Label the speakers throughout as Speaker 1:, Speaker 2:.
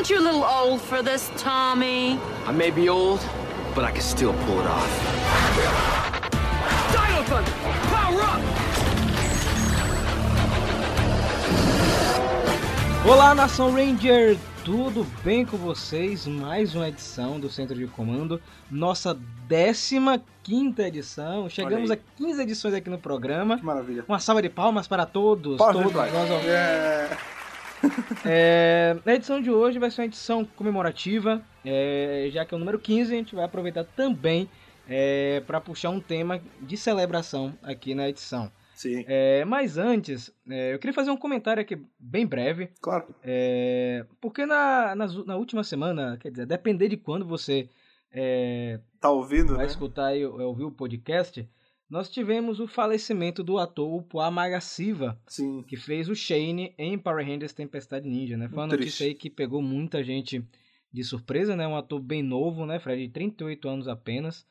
Speaker 1: Aren't you a little old for this, Tommy?
Speaker 2: I may be old, but I can still pull it off. Dino Thunder! Power up!
Speaker 3: Olá, Nação Ranger! Tudo bem com vocês? Mais uma edição do Centro de Comando, nossa 15 edição. Chegamos a 15 edições aqui no programa.
Speaker 4: Que maravilha.
Speaker 3: Uma salva de palmas para todos.
Speaker 4: Palmas
Speaker 3: todos nós
Speaker 4: É...
Speaker 3: É, a edição de hoje vai ser uma edição comemorativa, é, já que é o número 15, a gente vai aproveitar também é, para puxar um tema de celebração aqui na edição.
Speaker 4: Sim,
Speaker 3: É, mas antes, é, eu queria fazer um comentário aqui bem breve,
Speaker 4: claro.
Speaker 3: é, porque na, nas u- na última semana, quer dizer, depender de quando você é,
Speaker 4: Tá ouvindo,
Speaker 3: vai
Speaker 4: né?
Speaker 3: escutar e ouvir o podcast, nós tivemos o falecimento do ator Poá Magasiva,
Speaker 4: Sim.
Speaker 3: que fez o Shane em Power Rangers Tempestade Ninja, né? Foi uma
Speaker 4: Muito
Speaker 3: notícia
Speaker 4: triste.
Speaker 3: aí que pegou muita gente de surpresa, né? Um ator bem novo, né, Fred? De 38 anos apenas.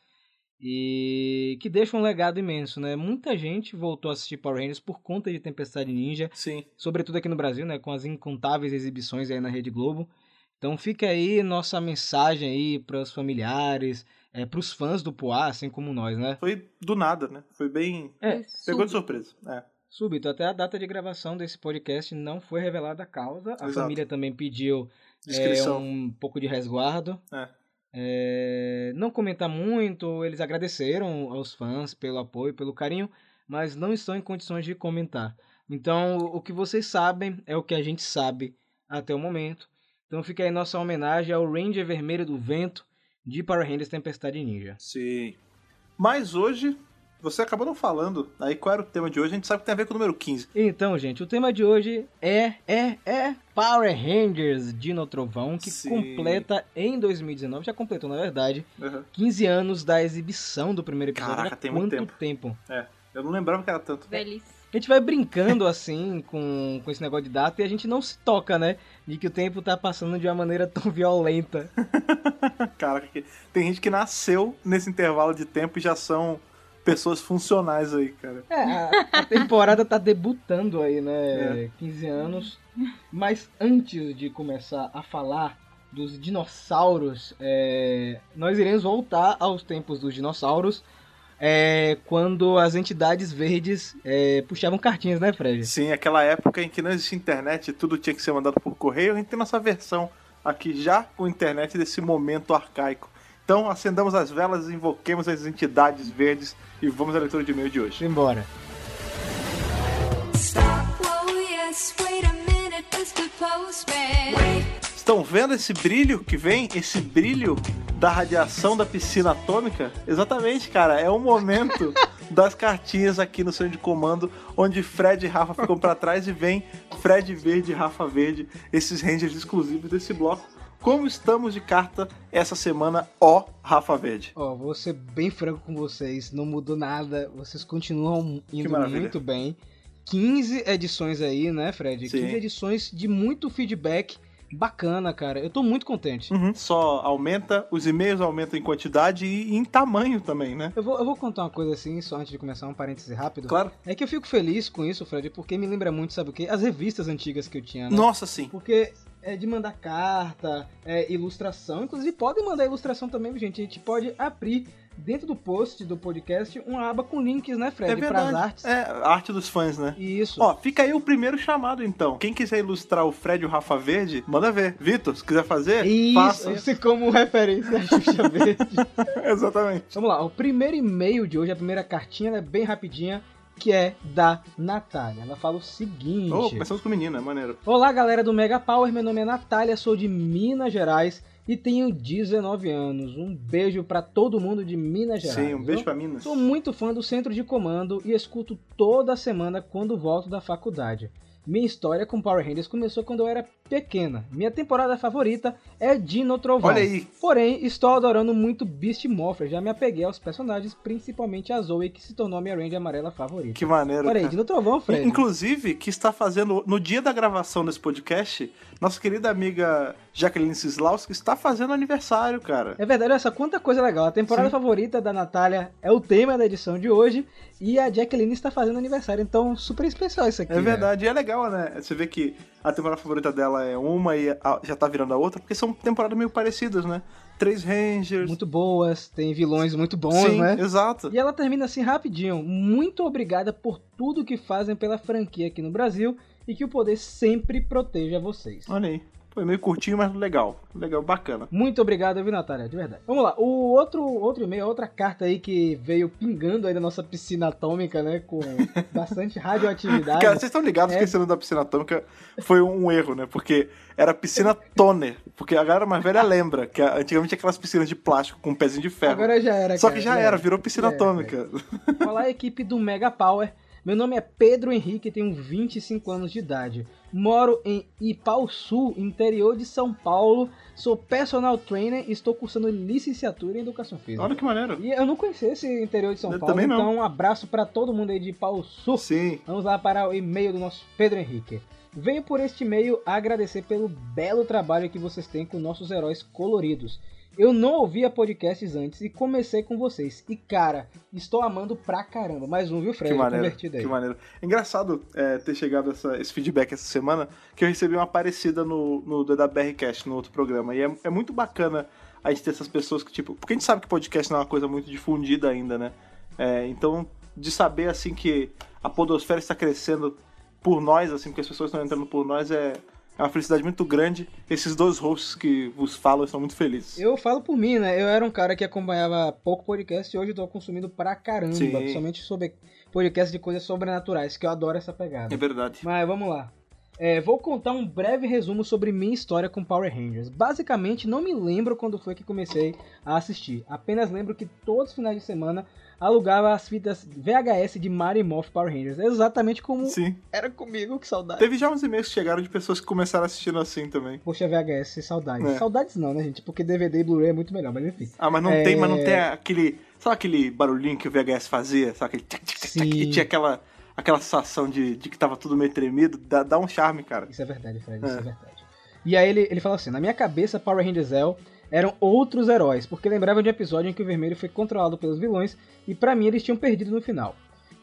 Speaker 3: E que deixa um legado imenso, né? Muita gente voltou a assistir Power Rangers por conta de Tempestade Ninja,
Speaker 4: Sim.
Speaker 3: sobretudo aqui no Brasil, né? Com as incontáveis exibições aí na Rede Globo. Então fica aí nossa mensagem aí para os familiares, é, para os fãs do Poá, assim como nós, né?
Speaker 4: Foi do nada, né? Foi bem.
Speaker 3: É,
Speaker 4: Pegou de surpresa. É.
Speaker 3: Súbito, até a data de gravação desse podcast não foi revelada a causa. A
Speaker 4: Exato.
Speaker 3: família também pediu é, um pouco de resguardo.
Speaker 4: É.
Speaker 3: É, não comentar muito, eles agradeceram aos fãs pelo apoio, pelo carinho, mas não estão em condições de comentar. Então, o o que vocês sabem é o que a gente sabe até o momento. Então fica aí nossa homenagem ao Ranger Vermelho do Vento de Power Rangers Tempestade Ninja.
Speaker 4: Sim. Mas hoje, você acabou não falando. Aí qual era o tema de hoje? A gente sabe que tem a ver com o número 15.
Speaker 3: Então, gente, o tema de hoje é é é Power Rangers Dino Trovão, que
Speaker 4: Sim.
Speaker 3: completa em 2019, já completou na verdade,
Speaker 4: Uhum.
Speaker 3: 15 anos da exibição do primeiro episódio.
Speaker 4: Caraca, tem muito
Speaker 3: quanto tempo.
Speaker 4: É. Eu não lembrava que era tanto.
Speaker 5: Velhice.
Speaker 3: A gente vai brincando assim com, com esse negócio de data e a gente não se toca, né? De que o tempo tá passando de uma maneira tão violenta.
Speaker 4: Que- tem gente que nasceu nesse intervalo de tempo e já são pessoas funcionais aí, cara.
Speaker 3: É, a, a temporada tá debutando aí, né?
Speaker 4: É.
Speaker 3: 15 anos. Mas antes de começar a falar dos dinossauros, é, nós iremos voltar aos tempos dos dinossauros. É, quando as entidades verdes é, puxavam cartinhas, né, Fred?
Speaker 4: Sim, aquela época em que não existia internet, tudo tinha que ser mandado por correio, a gente tem nossa versão aqui já com internet desse momento arcaico. Então, acendamos as velas, invoquemos as entidades verdes e vamos à leitura de e-mail de hoje.
Speaker 3: Embora.
Speaker 6: Whoa, yes, wait a minute, Mr. Postman.
Speaker 4: Estão vendo esse brilho que vem? Esse brilho da radiação da piscina atômica? Exatamente, cara. É o momento das cartinhas aqui no centro de comando, onde Fred e Rafa ficam pra trás e vem Fred Verde e Rafa Verde, esses rangers exclusivos desse bloco. Como estamos de carta essa semana, ó Rafa Verde?
Speaker 3: Ó, vou ser bem franco com vocês, não mudou nada, vocês continuam indo muito bem. 15 edições aí, né, Fred?
Speaker 4: Sim.
Speaker 3: 15 edições de muito feedback bacana, cara. Eu tô muito contente.
Speaker 4: Uhum, Só aumenta, os e-mails aumentam em quantidade e em tamanho também, né?
Speaker 3: Eu vou, eu vou contar uma coisa assim, só antes de começar, um parêntese rápido.
Speaker 4: Claro.
Speaker 3: É que eu fico feliz com isso, Fred, porque me lembra muito, sabe o quê? As revistas antigas que eu tinha, né?
Speaker 4: Nossa, sim.
Speaker 3: Porque é de mandar carta, é, ilustração. Inclusive, podem mandar ilustração também, gente. A gente pode abrir dentro do post do podcast uma aba com links, né, Fred?
Speaker 4: É
Speaker 3: Pras
Speaker 4: verdade.
Speaker 3: artes.
Speaker 4: É, arte dos fãs, né?
Speaker 3: Isso.
Speaker 4: Ó, fica aí o primeiro chamado então. Quem quiser ilustrar o Fred e o Rafa Verde, manda ver. Vitor, se quiser fazer,
Speaker 3: Isso,
Speaker 4: faça.
Speaker 3: isso como referência à Xuxa Verde.
Speaker 4: Exatamente.
Speaker 3: Vamos lá, o primeiro e-mail de hoje, a primeira cartinha, ela é bem rapidinha, que é da Natália. Ela fala o seguinte:
Speaker 4: Oh, começamos com menina, é maneiro.
Speaker 3: Olá, galera do Mega Power. Meu nome é Natália, sou de Minas Gerais e tenho 19 anos. Um beijo pra todo mundo de Minas Gerais.
Speaker 4: Sim, um beijo pra Minas.
Speaker 3: Sou muito fã do Centro de Comando e escuto toda semana quando volto da faculdade. Minha história com Power Rangers começou quando eu era pequena. Minha temporada favorita é Dino Trovão.
Speaker 4: Olha aí.
Speaker 3: Porém, estou adorando muito Beast Morpher. Já me apeguei aos personagens, principalmente a Zoe, que se tornou a minha Ranger amarela favorita.
Speaker 4: Que maneiro.
Speaker 3: Olha aí. Dino Trovão, Fred.
Speaker 4: Inclusive, que está fazendo, no dia da gravação desse podcast, nossa querida amiga Jacqueline Sislauski está fazendo aniversário, cara.
Speaker 3: É verdade, olha só quanta coisa legal. A temporada
Speaker 4: Sim.
Speaker 3: favorita da Natália é o tema da edição de hoje e a Jacqueline está fazendo aniversário, então super especial isso aqui.
Speaker 4: É
Speaker 3: né?
Speaker 4: verdade, e é legal né? Você vê que a temporada favorita dela é uma e já tá virando a outra, porque são temporadas meio parecidas, né? Três Rangers.
Speaker 3: Muito boas, tem vilões muito bons,
Speaker 4: Sim,
Speaker 3: né?
Speaker 4: exato.
Speaker 3: E ela termina assim rapidinho. Muito obrigada por tudo que fazem pela franquia aqui no Brasil e que o poder sempre proteja vocês.
Speaker 4: Olha aí. Foi meio curtinho, mas legal. Legal, bacana.
Speaker 3: Muito obrigado, viu, Natália? De verdade. Vamos lá. O outro, outro e-mail, outra carta aí que veio pingando aí da nossa piscina atômica, né? Com bastante radioatividade.
Speaker 4: Cara, vocês estão ligados
Speaker 3: É.
Speaker 4: que esse nome da piscina atômica foi um erro, né? Porque era piscina toner. Porque a galera mais velha lembra que antigamente aquelas piscinas de plástico com um pezinho de ferro.
Speaker 3: Agora já era,
Speaker 4: Só
Speaker 3: cara,
Speaker 4: que já era, virou piscina
Speaker 3: Já era,
Speaker 4: atômica.
Speaker 3: Olá, equipe do Mega Power. Meu nome é Pedro Henrique, tenho 25 anos de idade. Moro em Ipauçu, interior de São Paulo. Sou personal trainer e estou cursando licenciatura em Educação Física.
Speaker 4: Olha que maneiro.
Speaker 3: E eu não conhecia esse interior de São
Speaker 4: Eu
Speaker 3: Paulo, então um abraço para todo mundo aí de Ipauçu.
Speaker 4: Sim.
Speaker 3: Vamos lá para o e-mail do nosso Pedro Henrique. Venho por este e-mail agradecer pelo belo trabalho que vocês têm com nossos heróis coloridos. Eu não ouvia podcasts antes e comecei com vocês. E cara, estou amando pra caramba. Mais um, viu, Fred?
Speaker 4: Que maneiro, que maneiro. É engraçado é, ter chegado essa- esse feedback essa semana, que eu recebi uma parecida no, no no outro programa. E é, é muito bacana a gente ter essas pessoas que, tipo... Porque a gente sabe que podcast não é uma coisa muito difundida ainda, né? É, então, de saber, assim, que a podosfera está crescendo por nós, assim, que as pessoas estão entrando por nós, é, é uma felicidade muito grande. Esses dois hosts que vos falam estão muito felizes.
Speaker 3: Eu falo por mim, né? Eu era um cara que acompanhava pouco podcast e hoje eu tô consumindo pra caramba.
Speaker 4: Sim.
Speaker 3: Principalmente sobre podcast de coisas sobrenaturais, que eu adoro essa pegada.
Speaker 4: É verdade.
Speaker 3: Mas vamos lá. É, vou contar um breve resumo sobre minha história com Power Rangers. Basicamente, não me lembro quando foi que comecei a assistir. Apenas lembro que todos os finais de semana alugava as fitas VHS de Mario Morph Power Rangers. Exatamente como
Speaker 4: Sim.
Speaker 3: era comigo, que saudade.
Speaker 4: Teve já uns e-mails que chegaram de pessoas que começaram assistindo assim também.
Speaker 3: Poxa, VHS, saudades.
Speaker 4: É.
Speaker 3: Saudades não, né, gente? Porque DVD e Blu-ray é muito melhor, mas enfim.
Speaker 4: Ah, mas não
Speaker 3: É.
Speaker 4: tem, mas não tem aquele. Sabe aquele barulhinho que o VHS fazia? Sabe aquele.
Speaker 3: Sim.
Speaker 4: e tinha aquela, aquela sensação de, de que tava tudo meio tremido. Dá, dá um charme, cara.
Speaker 3: Isso é verdade, Fred, isso
Speaker 4: É.
Speaker 3: é verdade. E aí ele, ele fala assim, na minha cabeça Power Rangers Zell eram outros heróis, porque lembrava de um episódio em que o vermelho foi controlado pelos vilões e pra mim eles tinham perdido no final.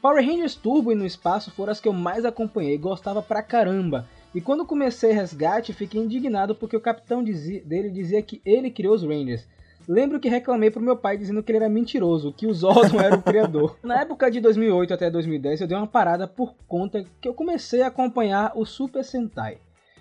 Speaker 3: Power Rangers Turbo e no espaço foram as que eu mais acompanhei e gostava pra caramba. E quando comecei Resgate, fiquei indignado porque o capitão dizia- dele dizia que ele criou os Rangers. Lembro que reclamei pro meu pai dizendo que ele era mentiroso, que o Zordon era o criador. Na época de 2008 até 2010 eu dei uma parada por conta que eu comecei a acompanhar o Super Sentai.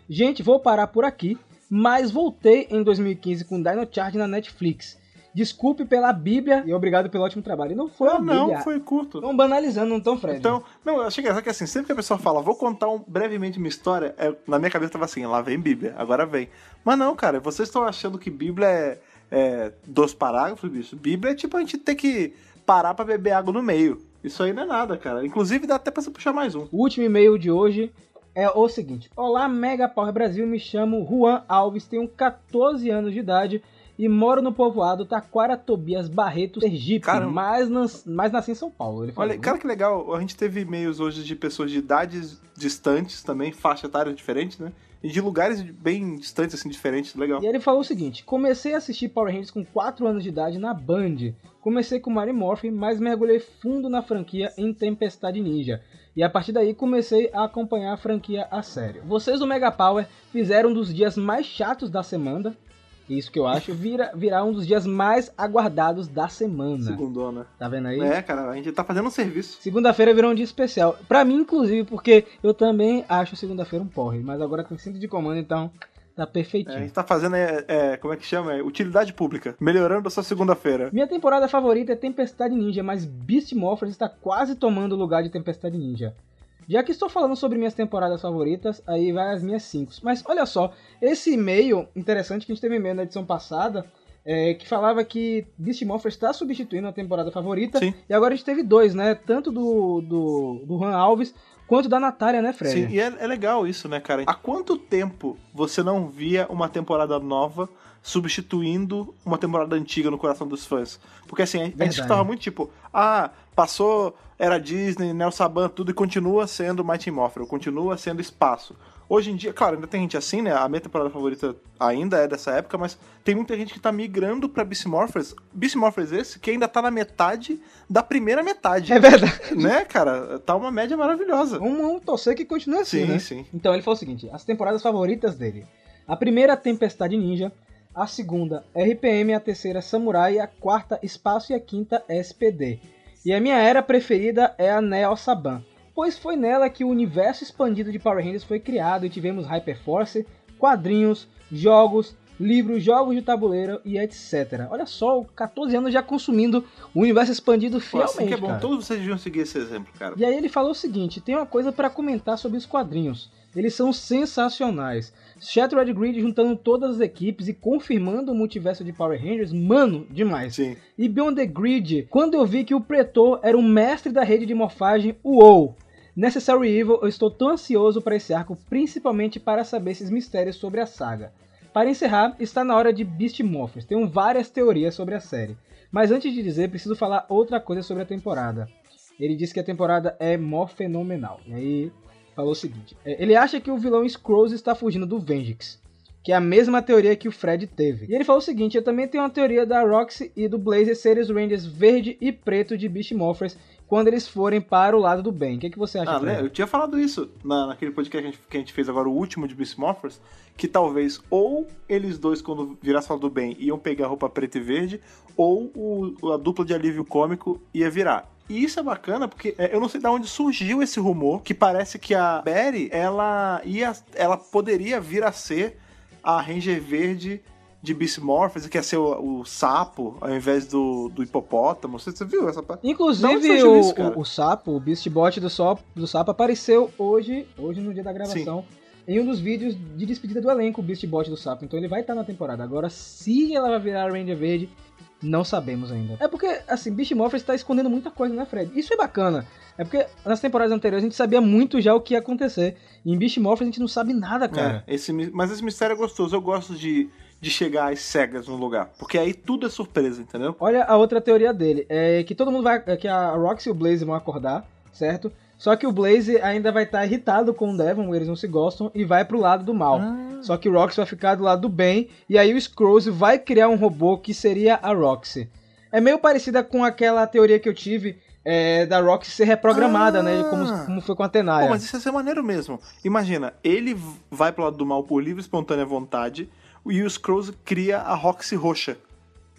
Speaker 3: Gente, vou parar por aqui, mas voltei em 2015 com Dino Charge na Netflix. Desculpe pela Bíblia e obrigado pelo ótimo trabalho. E não foi
Speaker 4: Ah,
Speaker 3: a Bíblia.
Speaker 4: não, foi curto.
Speaker 3: Estão banalizando, não estão, Fred?
Speaker 4: Então, não, eu achei engraçado que assim, sempre que a pessoa fala, vou contar um- brevemente uma história, é, na minha cabeça tava assim, lá vem Bíblia, agora vem. Mas não, cara, vocês estão achando que Bíblia é, é dos parágrafos, bicho. Bíblia é tipo a gente ter que parar pra beber água no meio. Isso aí não é nada, cara. Inclusive dá até pra você puxar mais um.
Speaker 3: O último e-mail de hoje é o seguinte: Olá, Mega Power Brasil, me chamo Juan Alves, tenho 14 anos de idade e moro no povoado Taquara Tobias Barreto, Sergipe,
Speaker 4: Caramba.
Speaker 3: mas, nas, mas nasci em São Paulo. Ele falou,
Speaker 4: Olha,
Speaker 3: né?
Speaker 4: cara, que legal. A gente teve e-mails hoje de pessoas de idades distantes também, faixa etária diferente, né? E de lugares bem distantes, assim, diferentes. Legal.
Speaker 3: E ele falou o seguinte: comecei a assistir Power Rangers com 4 anos de idade na Band. Comecei com Mario Morph, mas mergulhei fundo na franquia em Tempestade Ninja. E a partir daí comecei a acompanhar a franquia a sério. Vocês do Mega Power fizeram um dos dias mais chatos da semana. Isso que eu acho, vira, virar um dos dias mais aguardados da semana.
Speaker 4: Segundona.
Speaker 3: Tá vendo aí?
Speaker 4: É, cara, a gente tá fazendo um serviço.
Speaker 3: Segunda-feira virou um dia especial. Pra mim, inclusive, porque eu também acho segunda-feira um porre. Mas agora tem cinto de comando, então tá
Speaker 4: É,
Speaker 3: perfeitinho.
Speaker 4: a gente tá fazendo, é, é, como é que chama? É, utilidade pública. Melhorando a sua segunda-feira.
Speaker 3: Minha temporada favorita é Tempestade Ninja, mas Beast Morphers está quase tomando o lugar de Tempestade Ninja. Já que estou falando sobre minhas temporadas favoritas, aí vai as minhas 5. Mas olha só, esse e-mail interessante que a gente teve e-mail na edição passada, é, que falava que Beast Morphers está substituindo a temporada favorita.
Speaker 4: Sim.
Speaker 3: E agora a gente teve dois, né? Tanto do, do, do Juan Alves quanto da Natália, né, Fred?
Speaker 4: Sim, e é, é legal isso, né, cara? Há quanto tempo você não via uma temporada nova substituindo uma temporada antiga no coração dos fãs? Porque assim, a, a gente escutava muito tipo, ah, passou, era Disney, Nel Saban, tudo, e continua sendo Mighty Morphin, continua sendo espaço. Hoje em dia, claro, ainda tem gente assim, né? A minha temporada favorita ainda é dessa época, mas tem muita gente que tá migrando pra Beast Morphers. Beast Morphers esse, que ainda tá na metade da primeira metade.
Speaker 3: É verdade.
Speaker 4: Né, cara? Tá uma média maravilhosa.
Speaker 3: Vamos, vamos torcer que continue assim,
Speaker 4: Sim,
Speaker 3: né?
Speaker 4: sim.
Speaker 3: Então ele falou o seguinte: as temporadas favoritas dele. A primeira, Tempestade Ninja. A segunda, RPM. A terceira, Samurai. A quarta, Espaço. E a quinta, SPD. E a minha era preferida é a Neo Saban, pois foi nela que o universo expandido de Power Rangers foi criado e tivemos Hyperforce, quadrinhos, jogos, livros, jogos de tabuleiro e etc. Olha só, 14 anos já consumindo o universo expandido fielmente.
Speaker 4: assim que é bom.
Speaker 3: cara.
Speaker 4: Todos vocês deviam seguir esse exemplo, cara.
Speaker 3: E aí ele falou o seguinte: tem uma coisa pra comentar sobre os quadrinhos. Eles são sensacionais. Shattered Grid juntando todas as equipes e confirmando o multiverso de Power Rangers, mano, demais.
Speaker 4: Sim.
Speaker 3: E Beyond the Grid, quando eu vi que o Pretor era o mestre da rede de morfagem, uou! Necessary Evil, eu estou tão ansioso para esse arco, principalmente para saber esses mistérios sobre a saga. Para encerrar, está na hora de Beast Morphers. Tenho várias teorias sobre a série. Mas antes de dizer, preciso falar outra coisa sobre a temporada. Ele disse que a temporada é mó fenomenal. E aí falou o seguinte: é, ele acha que o vilão Scrolls está fugindo do Vengix, que é a mesma teoria que o Fred teve. E ele falou o seguinte: eu também tenho uma teoria da Roxy e do Blazer serem os Rangers verde e preto de Beast Morphers quando eles forem para o lado do bem. O que, que você acha,
Speaker 4: Ah, né? Eu tinha falado isso na, naquele podcast que a, gente, que a gente fez agora, o último de Beast Morphers, que talvez ou eles dois, quando virassem falar do bem, iam pegar a roupa preta e verde, ou o- a dupla de alívio cômico ia virar. E isso é bacana porque é, eu não sei de onde surgiu esse rumor que parece que a Berry, ela ia, ela poderia vir a ser a Ranger Verde de Beast Morphers, que ia ser o, o sapo ao invés do, do hipopótamo. Você, você viu essa parte?
Speaker 3: Inclusive, o,
Speaker 4: isso,
Speaker 3: o, o sapo, o Beastbot do, Sop- do sapo, apareceu hoje, hoje no dia da gravação, em um dos vídeos de despedida do elenco, o Beastbot do sapo. Então ele vai estar na temporada. Agora, se ela vai virar a Ranger Verde, não sabemos ainda. É porque, assim, Beast Morphers está escondendo muita coisa, né, Fred? Isso é bacana. É porque nas temporadas anteriores a gente sabia muito já o que ia acontecer. E em Beast Morphers a gente não sabe nada, cara.
Speaker 4: É, esse, mas esse mistério é gostoso. Eu gosto de, de chegar às cegas no lugar. Porque aí tudo é surpresa, entendeu?
Speaker 3: Olha a outra teoria dele, é que todo mundo vai, é que a Roxy e o Blaze vão acordar, certo? Só que o Blaze ainda vai estar irritado com o Devon, eles não se gostam, e vai pro lado do mal. Só que o Roxy vai ficar do lado do bem, e aí o Scrolls vai criar um robô que seria a Roxy. É meio parecida com aquela teoria que eu tive é, da Roxy ser reprogramada,
Speaker 4: Ah.
Speaker 3: né? Como, como foi com a
Speaker 4: Pô,
Speaker 3: Tenaya.
Speaker 4: mas isso ia ser maneiro mesmo. Imagina, ele vai pro lado do mal por livre e espontânea vontade, e o Scrolls cria a Roxy roxa.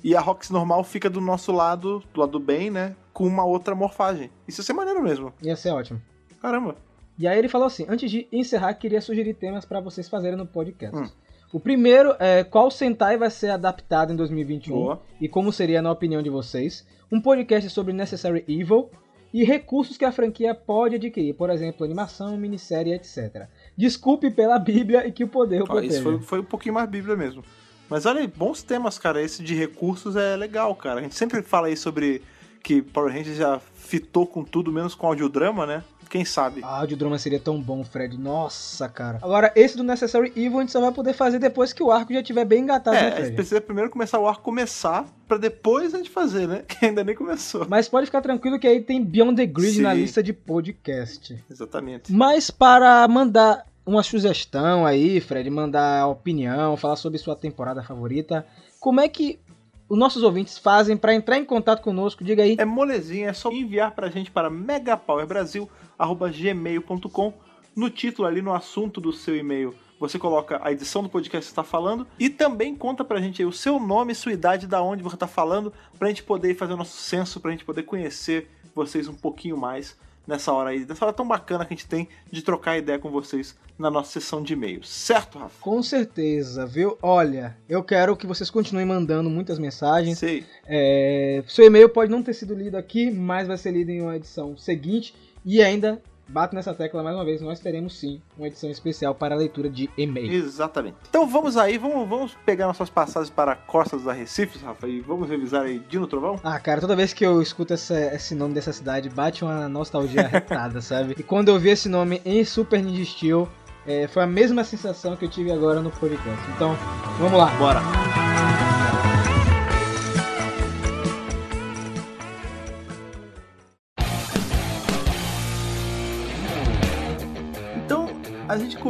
Speaker 4: E a Roxy normal fica do nosso lado, do lado do bem, né? Com uma outra morfagem. Isso ia ser maneiro mesmo.
Speaker 3: Ia ser ótimo.
Speaker 4: Caramba.
Speaker 3: E aí ele falou assim: antes de encerrar, queria sugerir temas pra vocês fazerem no podcast.
Speaker 4: Hum.
Speaker 3: O primeiro é qual Sentai vai ser adaptado em 2021
Speaker 4: Boa.
Speaker 3: e como seria na opinião de vocês. Um podcast sobre Necessary Evil e recursos que a franquia pode adquirir, por exemplo, animação, minissérie, etc. Desculpe pela Bíblia e que o poder o
Speaker 4: isso foi, foi um pouquinho mais bíblia mesmo. Mas olha aí, bons temas, cara. Esse de recursos é legal, cara. A gente sempre fala aí sobre que Power Rangers já fitou com tudo, menos com audiodrama, né? Quem sabe?
Speaker 3: Ah, audiodrama seria tão bom, Fred. Nossa, cara. Agora, esse do Necessary Evil a gente só vai poder fazer depois que o arco já estiver bem engatado, né,
Speaker 4: É, a gente
Speaker 3: Fred?
Speaker 4: precisa primeiro começar o arco começar, pra depois a gente fazer, né? Que ainda nem começou.
Speaker 3: Mas pode ficar tranquilo que aí tem Beyond the Grid
Speaker 4: Sim.
Speaker 3: na lista de podcast.
Speaker 4: Exatamente.
Speaker 3: Mas para mandar uma sugestão aí, Fred, mandar opinião, falar sobre sua temporada favorita, como é que os nossos ouvintes fazem para entrar em contato conosco? Diga aí.
Speaker 4: É molezinha, é só enviar pra gente para megapowerbrasil.gmail.com No título ali, no assunto do seu e-mail, você coloca a edição do podcast que está falando e também conta pra gente aí o seu nome, sua idade, da onde você tá falando, pra gente poder fazer o nosso censo, pra gente poder conhecer vocês um pouquinho mais nessa hora aí, nessa hora tão bacana que a gente tem de trocar ideia com vocês na nossa sessão de e-mails. Certo, Rafa?
Speaker 3: Com certeza, viu? Olha, eu quero que vocês continuem mandando muitas mensagens.
Speaker 4: Sei.
Speaker 3: É, seu e-mail pode não ter sido lido aqui, mas vai ser lido em uma edição seguinte. E ainda, bato nessa tecla mais uma vez, nós teremos sim uma edição especial para a leitura de e-mail.
Speaker 4: Exatamente. Então vamos aí, vamos, vamos pegar nossas passagens para Costas da Recife, Rafa, e vamos revisar aí Dino Trovão?
Speaker 3: Ah, cara, toda vez que eu escuto essa- esse nome dessa cidade, bate uma nostalgia arretada, sabe? E quando eu vi esse nome em Super Ninja Steel, é, foi a mesma sensação que eu tive agora no podcast. Então, vamos lá.
Speaker 4: Bora!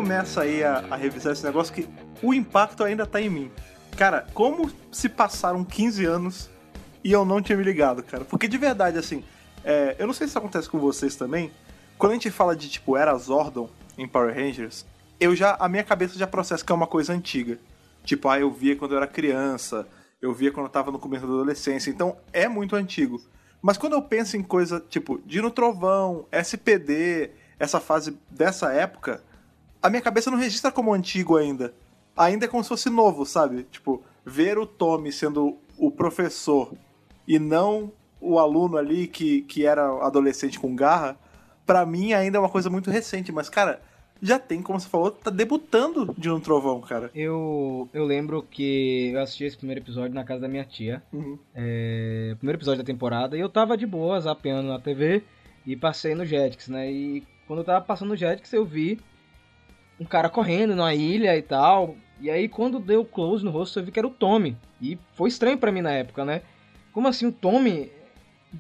Speaker 4: A gente começo aí a, a revisar esse negócio que o impacto ainda tá em mim. Cara, como se passaram 15 anos e eu não tinha me ligado, cara? Porque de verdade, assim, é, eu não sei se isso acontece com vocês também. Quando a gente fala de, tipo, Era Zordon em Power Rangers, eu já, a minha cabeça já processa que é uma coisa antiga. Tipo, ah, eu via quando eu era criança, eu via quando eu tava no começo da adolescência, então é muito antigo. Mas quando eu penso em coisa tipo Dino Trovão, SPD, essa fase dessa época, a minha cabeça não registra como antigo ainda. Ainda é como se fosse novo, sabe? Tipo, ver o Tommy sendo o professor e não o aluno ali que, que era adolescente com garra, pra mim ainda é uma coisa muito recente. Mas, cara, já tem, como você falou, tá debutando de um trovão, cara.
Speaker 3: Eu, eu lembro que eu assisti esse primeiro episódio na casa da minha tia.
Speaker 4: Uhum.
Speaker 3: É, primeiro episódio da temporada. E eu tava de boa, zapeando na TV. E passei no Jetix, né? E quando eu tava passando no Jetix, eu vi um cara correndo na ilha e tal. E aí, quando deu close no rosto, eu vi que era o Tommy. E foi estranho pra mim na época, né? Como assim, o Tommy?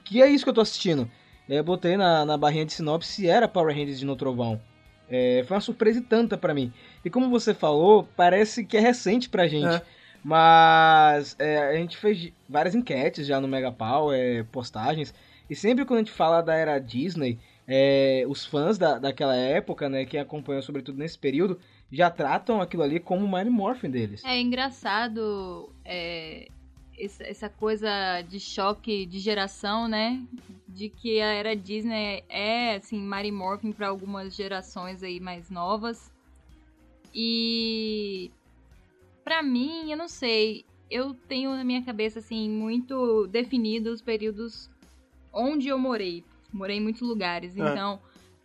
Speaker 3: Que é isso que eu tô assistindo? E aí eu botei na, na barrinha de sinopse se era Power Rangers de No Trovão. É, foi uma surpresa e tanta pra mim. E como você falou, parece que é recente pra gente.
Speaker 4: É.
Speaker 3: Mas é, a gente fez várias enquetes já no Megapau, é, postagens. E sempre quando a gente fala da era Disney, é, os fãs da, daquela época, né, que acompanham sobretudo nesse período, já tratam aquilo ali como o Mighty Morphin deles.
Speaker 5: É engraçado é, essa coisa de choque de geração, né? De que a era Disney é, assim, Mary Morphin para algumas gerações aí mais novas. E pra mim, eu não sei, eu tenho na minha cabeça assim muito definido os períodos onde eu morei. Morei em muitos lugares,
Speaker 4: É.
Speaker 5: então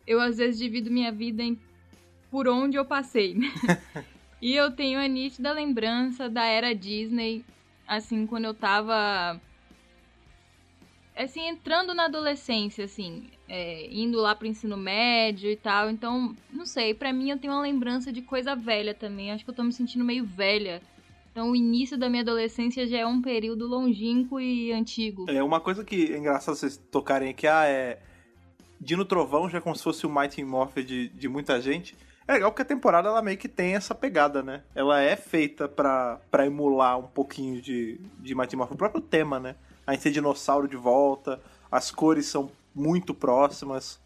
Speaker 5: eu às vezes divido minha vida em por onde eu passei. e eu tenho a nítida lembrança da era Disney, assim, quando eu tava assim, entrando na adolescência, assim, é, indo lá pro ensino médio e tal. Então, não sei, pra mim eu tenho uma lembrança de coisa velha também. Acho que eu tô me sentindo meio velha. Então, o início da minha adolescência já é um período longínquo e antigo.
Speaker 4: É uma coisa que é engraçado vocês tocarem aqui, ah, é. Dino Trovão já é como se fosse o Mighty Morphin de, de muita gente. É legal porque a temporada ela meio que tem essa pegada, né? Ela é feita pra, pra emular um pouquinho de, de Mighty Morphin. O próprio tema, né? A gente tem dinossauro de volta, as cores são muito próximas,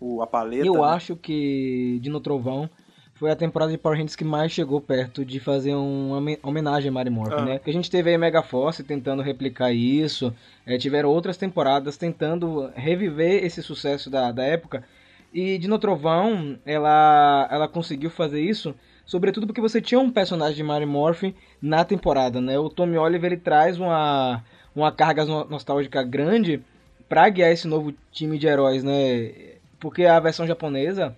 Speaker 4: o, a paleta.
Speaker 3: Eu
Speaker 4: né?
Speaker 3: acho que Dino Trovão foi a temporada de Power Rangers que mais chegou perto de fazer uma homen- homenagem a Mary Morphin,
Speaker 4: Ah.
Speaker 3: né? Que a gente teve aí Mega Force tentando replicar isso, eh, tiveram outras temporadas tentando reviver esse sucesso da, da época. E Dino Trovão, ela, ela conseguiu fazer isso, sobretudo porque você tinha um personagem de Mary Morphin na temporada, né? O Tommy Oliver, ele traz uma, uma carga no- nostálgica grande pra guiar esse novo time de heróis, né? Porque a versão japonesa,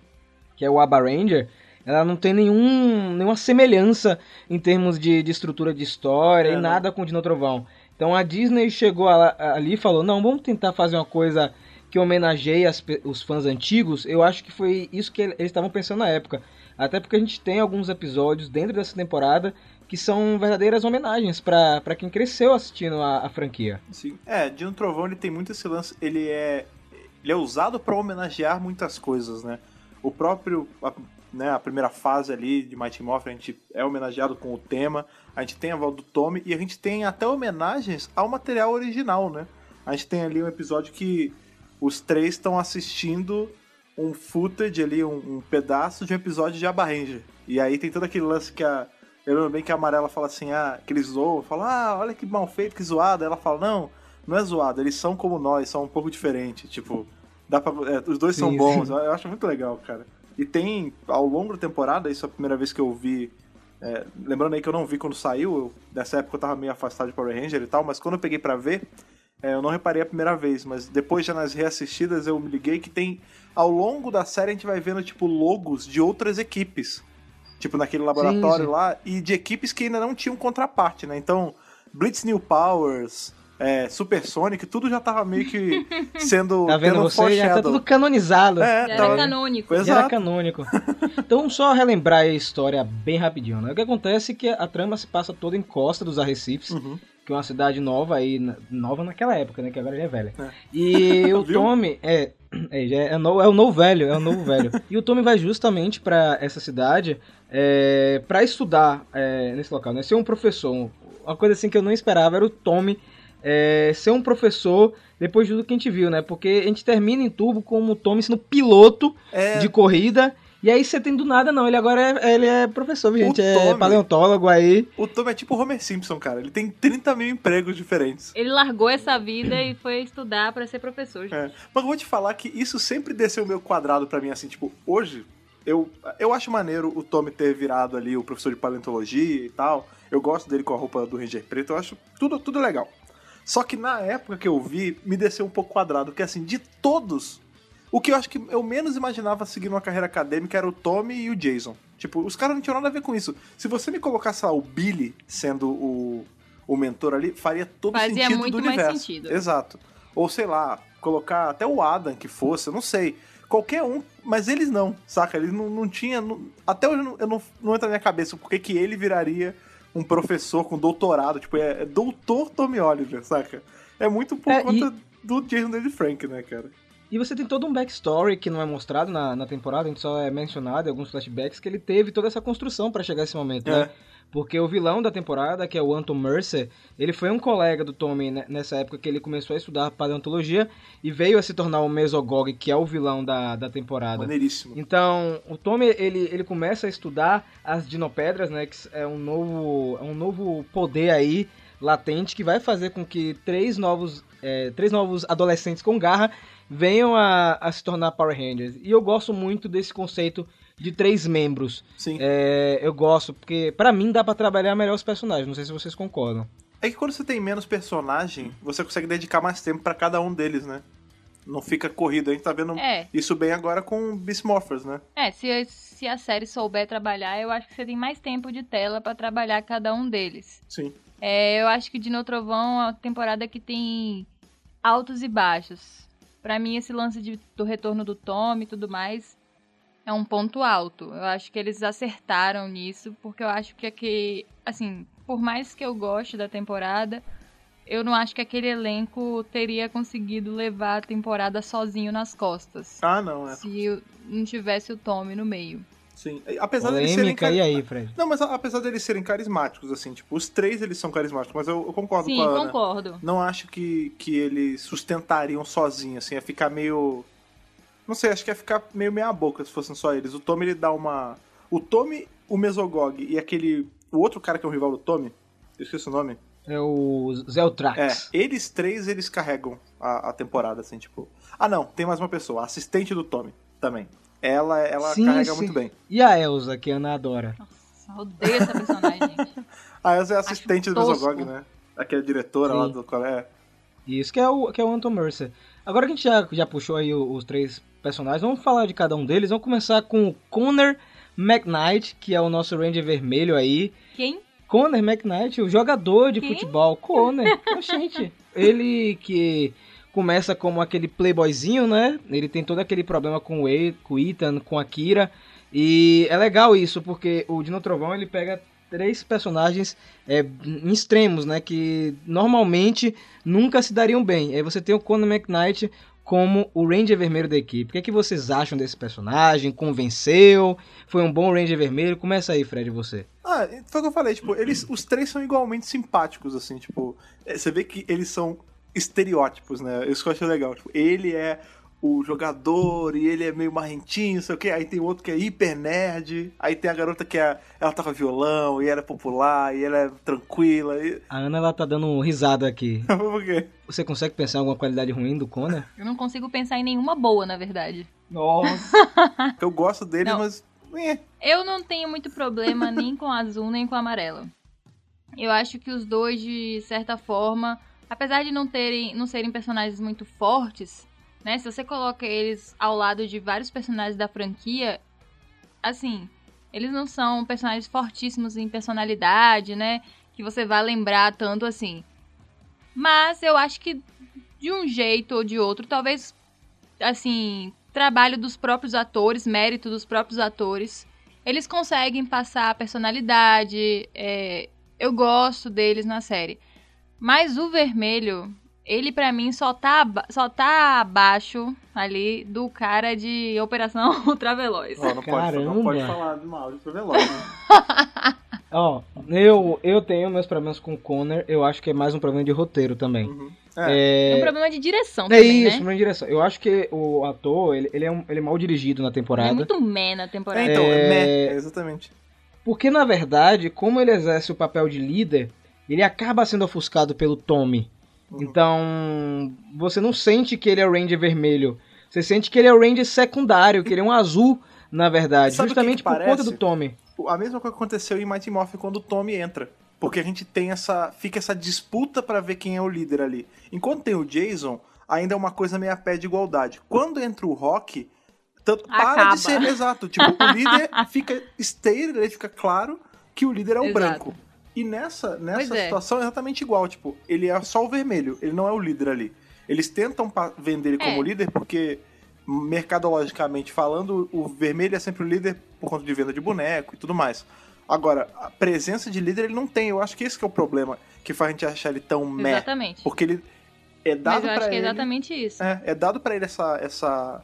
Speaker 3: que é o Aba Ranger, ela não tem nenhum, nenhuma semelhança em termos de, de estrutura de história
Speaker 4: É,
Speaker 3: e
Speaker 4: né?
Speaker 3: nada com o Dino Trovão. Então a Disney chegou ala- ali e falou, não, vamos tentar fazer uma coisa que homenageie as os fãs antigos. Eu acho que foi isso que ele- eles estavam pensando na época. Até porque a gente tem alguns episódios dentro dessa temporada que são verdadeiras homenagens pra quem cresceu assistindo a, a franquia.
Speaker 4: Sim. É, Dino Trovão ele tem muito esse lance. Ele é, ele é usado pra homenagear muitas coisas, né? O próprio. A, né, a primeira fase ali de Mighty Morphin, a gente é homenageado com o tema. A gente tem a voz do Tommy e a gente tem até homenagens ao material original, né? A gente tem ali um episódio que os três estão assistindo um footage ali, um, um pedaço de um episódio de Abba Ranger. E aí tem todo aquele lance que a. Eu lembro bem que a Amarela fala assim, ah, que eles zoam, fala, ah, olha que mal feito, que zoado. Aí ela fala, não, não é zoado, eles são como nós, são um pouco diferentes. Tipo, dá pra. é, os dois são
Speaker 3: Sim,
Speaker 4: bons,
Speaker 3: sim.
Speaker 4: eu acho muito legal, cara. E tem, ao longo da temporada, isso é a primeira vez que eu vi. é, lembrando aí que eu não vi quando saiu, eu, nessa época eu tava meio afastado de Power Ranger e tal, mas quando eu peguei pra ver, é, eu não reparei a primeira vez, mas depois já nas reassistidas eu me liguei que tem. Ao longo da série a gente vai vendo, tipo, logos de outras equipes. Tipo, naquele laboratório
Speaker 3: sim.
Speaker 4: lá, e de equipes que ainda não tinham contraparte, né? Então, Blitz New Powers, é, Super Sonic, tudo já tava meio que sendo.
Speaker 3: Tá vendo
Speaker 4: tendo
Speaker 3: você? Já tá tudo canonizado.
Speaker 4: É,
Speaker 5: Já
Speaker 4: tava-
Speaker 5: era canônico.
Speaker 3: Já era canônico. Então, só relembrar a história bem rapidinho, né? O que acontece é que a trama se passa toda em Costa dos Arrecifes,
Speaker 4: Uhum.
Speaker 3: que é uma cidade nova aí, nova naquela época, né? Que agora já é velha.
Speaker 4: É.
Speaker 3: E o? Tommy, é, É, já é, no- é o novo velho, é o novo velho. E o Tommy vai justamente pra essa cidade é, para estudar é, nesse local, né? Ser um professor. Uma coisa assim que eu não esperava era o Tommy é, ser um professor depois de tudo que a gente viu, né? Porque a gente termina em Turbo como o Tommy sendo piloto
Speaker 4: É,
Speaker 3: de corrida. E aí você tem do nada, não. Ele agora é, ele é professor, gente. É
Speaker 4: Tommy-
Speaker 3: paleontólogo aí.
Speaker 4: o Tom é tipo o Homer Simpson, cara. Ele tem 30 mil empregos diferentes.
Speaker 5: Ele largou essa vida e foi estudar pra ser professor. gente.
Speaker 4: É. Mas eu vou te falar que isso sempre desceu meio quadrado pra mim, assim, tipo, hoje, eu, eu acho maneiro o Tommy ter virado ali o professor de paleontologia e tal. Eu gosto dele com a roupa do Ranger Preto, eu acho tudo, tudo legal. Só que na época que eu vi, me desceu um pouco quadrado, porque assim, de todos, o que eu acho que eu menos imaginava seguir uma carreira acadêmica era o Tommy e o Jason. Tipo, os caras não tinham nada a ver com isso. Se você me colocasse lá o Billy sendo o, o mentor ali, faria todo
Speaker 5: Fazia
Speaker 4: sentido
Speaker 5: muito
Speaker 4: do
Speaker 5: mais
Speaker 4: universo.
Speaker 5: sentido.
Speaker 4: Exato. Ou sei lá, colocar até o Adam que fosse, eu não sei. Qualquer um, mas eles não, saca? Eles não, não tinham. Até hoje eu não, eu não, não entra na minha cabeça por que que ele viraria um professor com doutorado. Tipo, é, é doutor Tommy Oliver, saca? É muito por
Speaker 3: É, e-
Speaker 4: conta do Jason David Frank, né, cara?
Speaker 3: E você tem todo um backstory que não é mostrado na, na temporada, a gente só é mencionado em alguns flashbacks que ele teve toda essa construção pra chegar a esse momento,
Speaker 4: É.
Speaker 3: né? Porque o vilão da temporada, que é o Anton Mercer, ele foi um colega do Tommy nessa época que ele começou a estudar paleontologia e veio a se tornar o Mesogog, que é o vilão da, da temporada.
Speaker 4: Maneiríssimo.
Speaker 3: Então, o Tommy, ele, ele começa a estudar as dinopedras, né? Que é um novo, é um novo poder aí, latente, que vai fazer com que três novos, é, três novos adolescentes com garra venham a, a se tornar Power Rangers. E eu gosto muito desse conceito de três membros.
Speaker 4: Sim.
Speaker 3: É, eu gosto, porque pra mim dá pra trabalhar melhor os personagens, não sei se vocês concordam.
Speaker 4: É que quando você tem menos personagem, você consegue dedicar mais tempo pra cada um deles, né? Não fica corrido. A gente tá vendo
Speaker 5: É.
Speaker 4: isso bem agora com Beast Morphers, né?
Speaker 5: É, se, se a série souber trabalhar, eu acho que você tem mais tempo de tela pra trabalhar cada um deles.
Speaker 4: Sim.
Speaker 5: É, eu acho que de No Trovão é uma temporada que tem altos e baixos. Pra mim, esse lance de- do retorno do Tom e tudo mais é um ponto alto. Eu acho que eles acertaram nisso, porque eu acho que aqui, assim, por mais que eu goste da temporada, eu não acho que aquele elenco teria conseguido levar a temporada sozinho nas costas.
Speaker 4: Ah, não, é.
Speaker 5: Se eu não tivesse o Tommy no meio.
Speaker 4: Sim. Apesar deles serem.
Speaker 3: Polêmica, e aí, Fred?
Speaker 4: Não, mas apesar deles serem carismáticos, assim, tipo, os três eles são carismáticos, mas eu, eu concordo
Speaker 5: Sim,
Speaker 4: com a Ana.
Speaker 5: concordo.
Speaker 4: Não acho que, que eles sustentariam sozinhos, assim, ia ficar meio. Não sei, acho que ia ficar meio meia boca se fossem só eles. O Tommy ele dá uma. O Tommy, o Mesogog e aquele. O outro cara que é um rival do Tommy, eu esqueci o nome.
Speaker 3: É o
Speaker 4: É,
Speaker 3: Zeltrax.
Speaker 4: eles três eles carregam a, a temporada, assim, tipo. Ah não, tem mais uma pessoa, a assistente do Tommy também. Ela, ela
Speaker 3: Sim,
Speaker 4: carrega
Speaker 3: sim.
Speaker 4: muito bem.
Speaker 3: E a Elsa, que a Ana adora.
Speaker 5: Nossa, odeio essa personagem.
Speaker 4: A Elsa é a assistente do. Mesogog, né? Aquela diretora lá
Speaker 3: Sim.
Speaker 4: do colégio.
Speaker 3: Isso que é o, que é o Anton Mercer. Agora que a gente já, já puxou aí os, três personagens, vamos falar de cada um deles. Vamos começar com o Connor McKnight, que é o nosso Ranger vermelho aí.
Speaker 5: Quem?
Speaker 3: Connor McKnight, o jogador de
Speaker 5: Quem?
Speaker 3: futebol. Connor, gente. Ele que começa como aquele playboyzinho, né? Ele tem todo aquele problema com o, E- com o Ethan, com a Kira. E é legal isso, porque o Dino Trovão ele pega três personagens é, em extremos, né? Que normalmente nunca se dariam bem. Aí você tem o Conor McKnight como o Ranger Vermelho da equipe. O que, é que vocês acham desse personagem? Convenceu? Foi um bom Ranger Vermelho? Começa aí, Fred, você.
Speaker 4: Ah, foi o que eu falei, tipo, eles, os três são igualmente simpáticos, assim, tipo, é, você vê que eles são estereótipos, né? Isso que eu achei legal. Tipo, ele é o jogador e ele é meio marrentinho, não sei o quê. Aí tem outro que é hiper nerd. Aí tem a garota que é, ela toca violão e ela é popular e ela é tranquila. E...
Speaker 3: A Ana, ela tá dando risada aqui.
Speaker 4: Por quê?
Speaker 3: Você consegue pensar em alguma qualidade ruim do Conor?
Speaker 5: Eu não consigo pensar em nenhuma boa, na verdade.
Speaker 3: Nossa.
Speaker 4: Eu gosto dele,
Speaker 5: Não.
Speaker 4: mas. É.
Speaker 5: Eu não tenho muito problema nem com azul nem com amarelo. Eu acho que os dois, de certa forma, apesar de não terem, não serem personagens muito fortes, né? Se você coloca eles ao lado de vários personagens da franquia, assim, eles não são personagens fortíssimos em personalidade, né? Que você vai lembrar tanto assim. Mas eu acho que de um jeito ou de outro, talvez assim, trabalho dos próprios atores, mérito dos próprios atores, eles conseguem passar a personalidade. é, eu gosto deles na série. Mas o vermelho, ele pra mim só tá, só tá abaixo ali do cara de Operação Ultraveloz.
Speaker 4: Ó, não, pode, não pode
Speaker 3: Caramba.
Speaker 4: falar mal de né?
Speaker 3: Ó, eu, eu tenho meus problemas com o Connor, eu acho que é mais um problema de roteiro também.
Speaker 4: Uhum.
Speaker 5: É
Speaker 3: É,
Speaker 5: um problema de direção
Speaker 3: é
Speaker 5: também,
Speaker 3: isso,
Speaker 5: né?
Speaker 3: problema de direção. Eu acho que o ator, ele, ele é, um- ele é mal dirigido na
Speaker 5: Ele
Speaker 3: temporada.
Speaker 5: é muito man na
Speaker 4: É,
Speaker 5: temporada.
Speaker 4: então,
Speaker 3: É-
Speaker 4: é... meh, é exatamente.
Speaker 3: Porque, na verdade, como ele exerce o papel de líder, ele acaba sendo ofuscado pelo Tommy.
Speaker 4: Uhum.
Speaker 3: Então, você não sente que ele é o Ranger vermelho. Você sente que ele é o Ranger secundário, que ele é um azul, na verdade.
Speaker 4: Sabe o que
Speaker 3: justamente
Speaker 4: que
Speaker 3: por
Speaker 4: parece?
Speaker 3: conta do Tommy.
Speaker 4: A mesma coisa que aconteceu em Mighty Morphin quando o Tommy entra. Porque a gente tem essa. Fica essa disputa pra ver quem é o líder ali. Enquanto tem o Jason, ainda é uma coisa meio a pé de igualdade. Quando entra o Rock, tanto, para
Speaker 5: Acaba.
Speaker 4: de ser. Exato. Tipo, o líder fica stated, ele fica claro que o líder é o
Speaker 5: Exato.
Speaker 4: branco. E nessa, nessa
Speaker 5: é.
Speaker 4: situação é exatamente igual. Tipo, ele é só o vermelho, ele não é o líder ali. Eles tentam vender ele como
Speaker 5: É.
Speaker 4: líder porque, mercadologicamente falando, o vermelho é sempre o líder por conta de venda de boneco e tudo mais. Agora, a presença de líder ele não tem. Eu acho que esse que é o problema que faz a gente achar ele tão meh.
Speaker 5: Exatamente.
Speaker 4: Porque ele é dado
Speaker 5: eu acho
Speaker 4: pra
Speaker 5: que é
Speaker 4: ele.
Speaker 5: exatamente isso.
Speaker 4: É, é dado pra ele essa, essa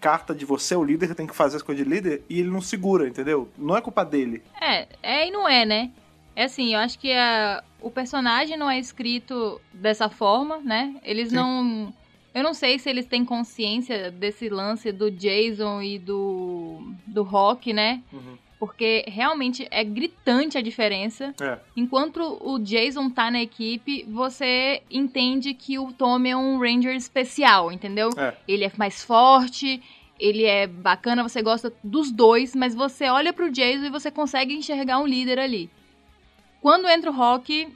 Speaker 4: carta de você é o líder, você tem que fazer as coisas de líder, e ele não segura, entendeu? Não é culpa dele.
Speaker 5: É, é e não é, né? É assim, eu acho que a, o personagem não é escrito dessa forma, né? Eles
Speaker 4: Sim.
Speaker 5: não. Eu não sei se eles têm consciência desse lance do Jason e do. do Rock, né?
Speaker 4: Uhum.
Speaker 5: Porque realmente é gritante a diferença.
Speaker 4: É.
Speaker 5: Enquanto o Jason tá na equipe, você entende que o Tommy é um Ranger especial, entendeu?
Speaker 4: É.
Speaker 5: Ele é mais forte, ele é bacana, você gosta dos dois, mas você olha pro Jason e você consegue enxergar um líder ali. Quando entra o Rock,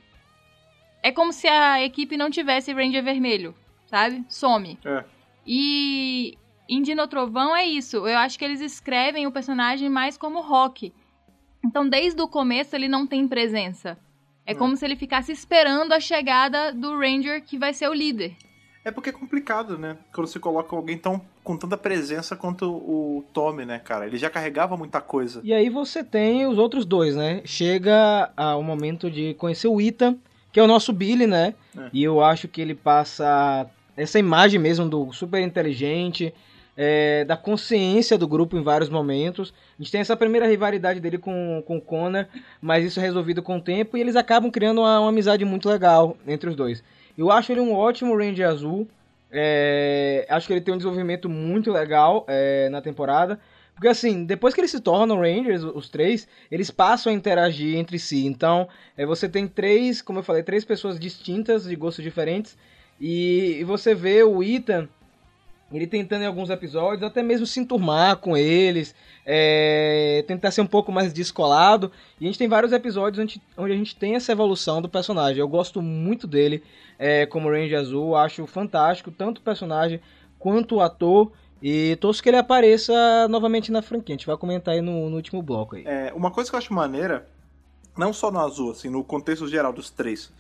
Speaker 5: é como se a equipe não tivesse Ranger vermelho, sabe? Some.
Speaker 4: É.
Speaker 5: E em Dino Trovão é isso. Eu acho que eles escrevem o personagem mais como Rock. Então, desde o começo, ele não tem presença. É como se ele ficasse esperando a chegada do Ranger que vai ser o líder.
Speaker 4: É porque é complicado, né? Quando você coloca alguém tão com tanta presença quanto o Tommy, né, cara? Ele já carregava muita coisa.
Speaker 3: E aí você tem os outros dois, né? Chega ao momento de conhecer o Ethan, que é o nosso Billy, né?
Speaker 4: É.
Speaker 3: E eu acho que ele passa essa imagem mesmo do super inteligente, é, da consciência do grupo em vários momentos. A gente tem essa primeira rivalidade dele com, com o Connor, mas isso é resolvido com o tempo e eles acabam criando uma, uma amizade muito legal entre os dois. Eu acho ele um ótimo Ranger Azul. é, acho que ele tem um desenvolvimento muito legal é, na temporada. Porque assim, depois que eles se tornam Rangers, os três, eles passam a interagir entre si. Então, é, você tem três, como eu falei, três pessoas distintas, de gostos diferentes. E, e você vê o Ethan, ele tentando em alguns episódios, até mesmo se enturmar com eles, é, tentar ser um pouco mais descolado. E a gente tem vários episódios onde, onde a gente tem essa evolução do personagem. Eu gosto muito dele é, como Ranger Azul, acho fantástico, tanto o personagem quanto o ator. E torço que ele apareça novamente na franquia. A gente vai comentar aí no, no último bloco aí.
Speaker 4: É, uma coisa que eu acho maneira, não só no azul, assim, no contexto geral dos três,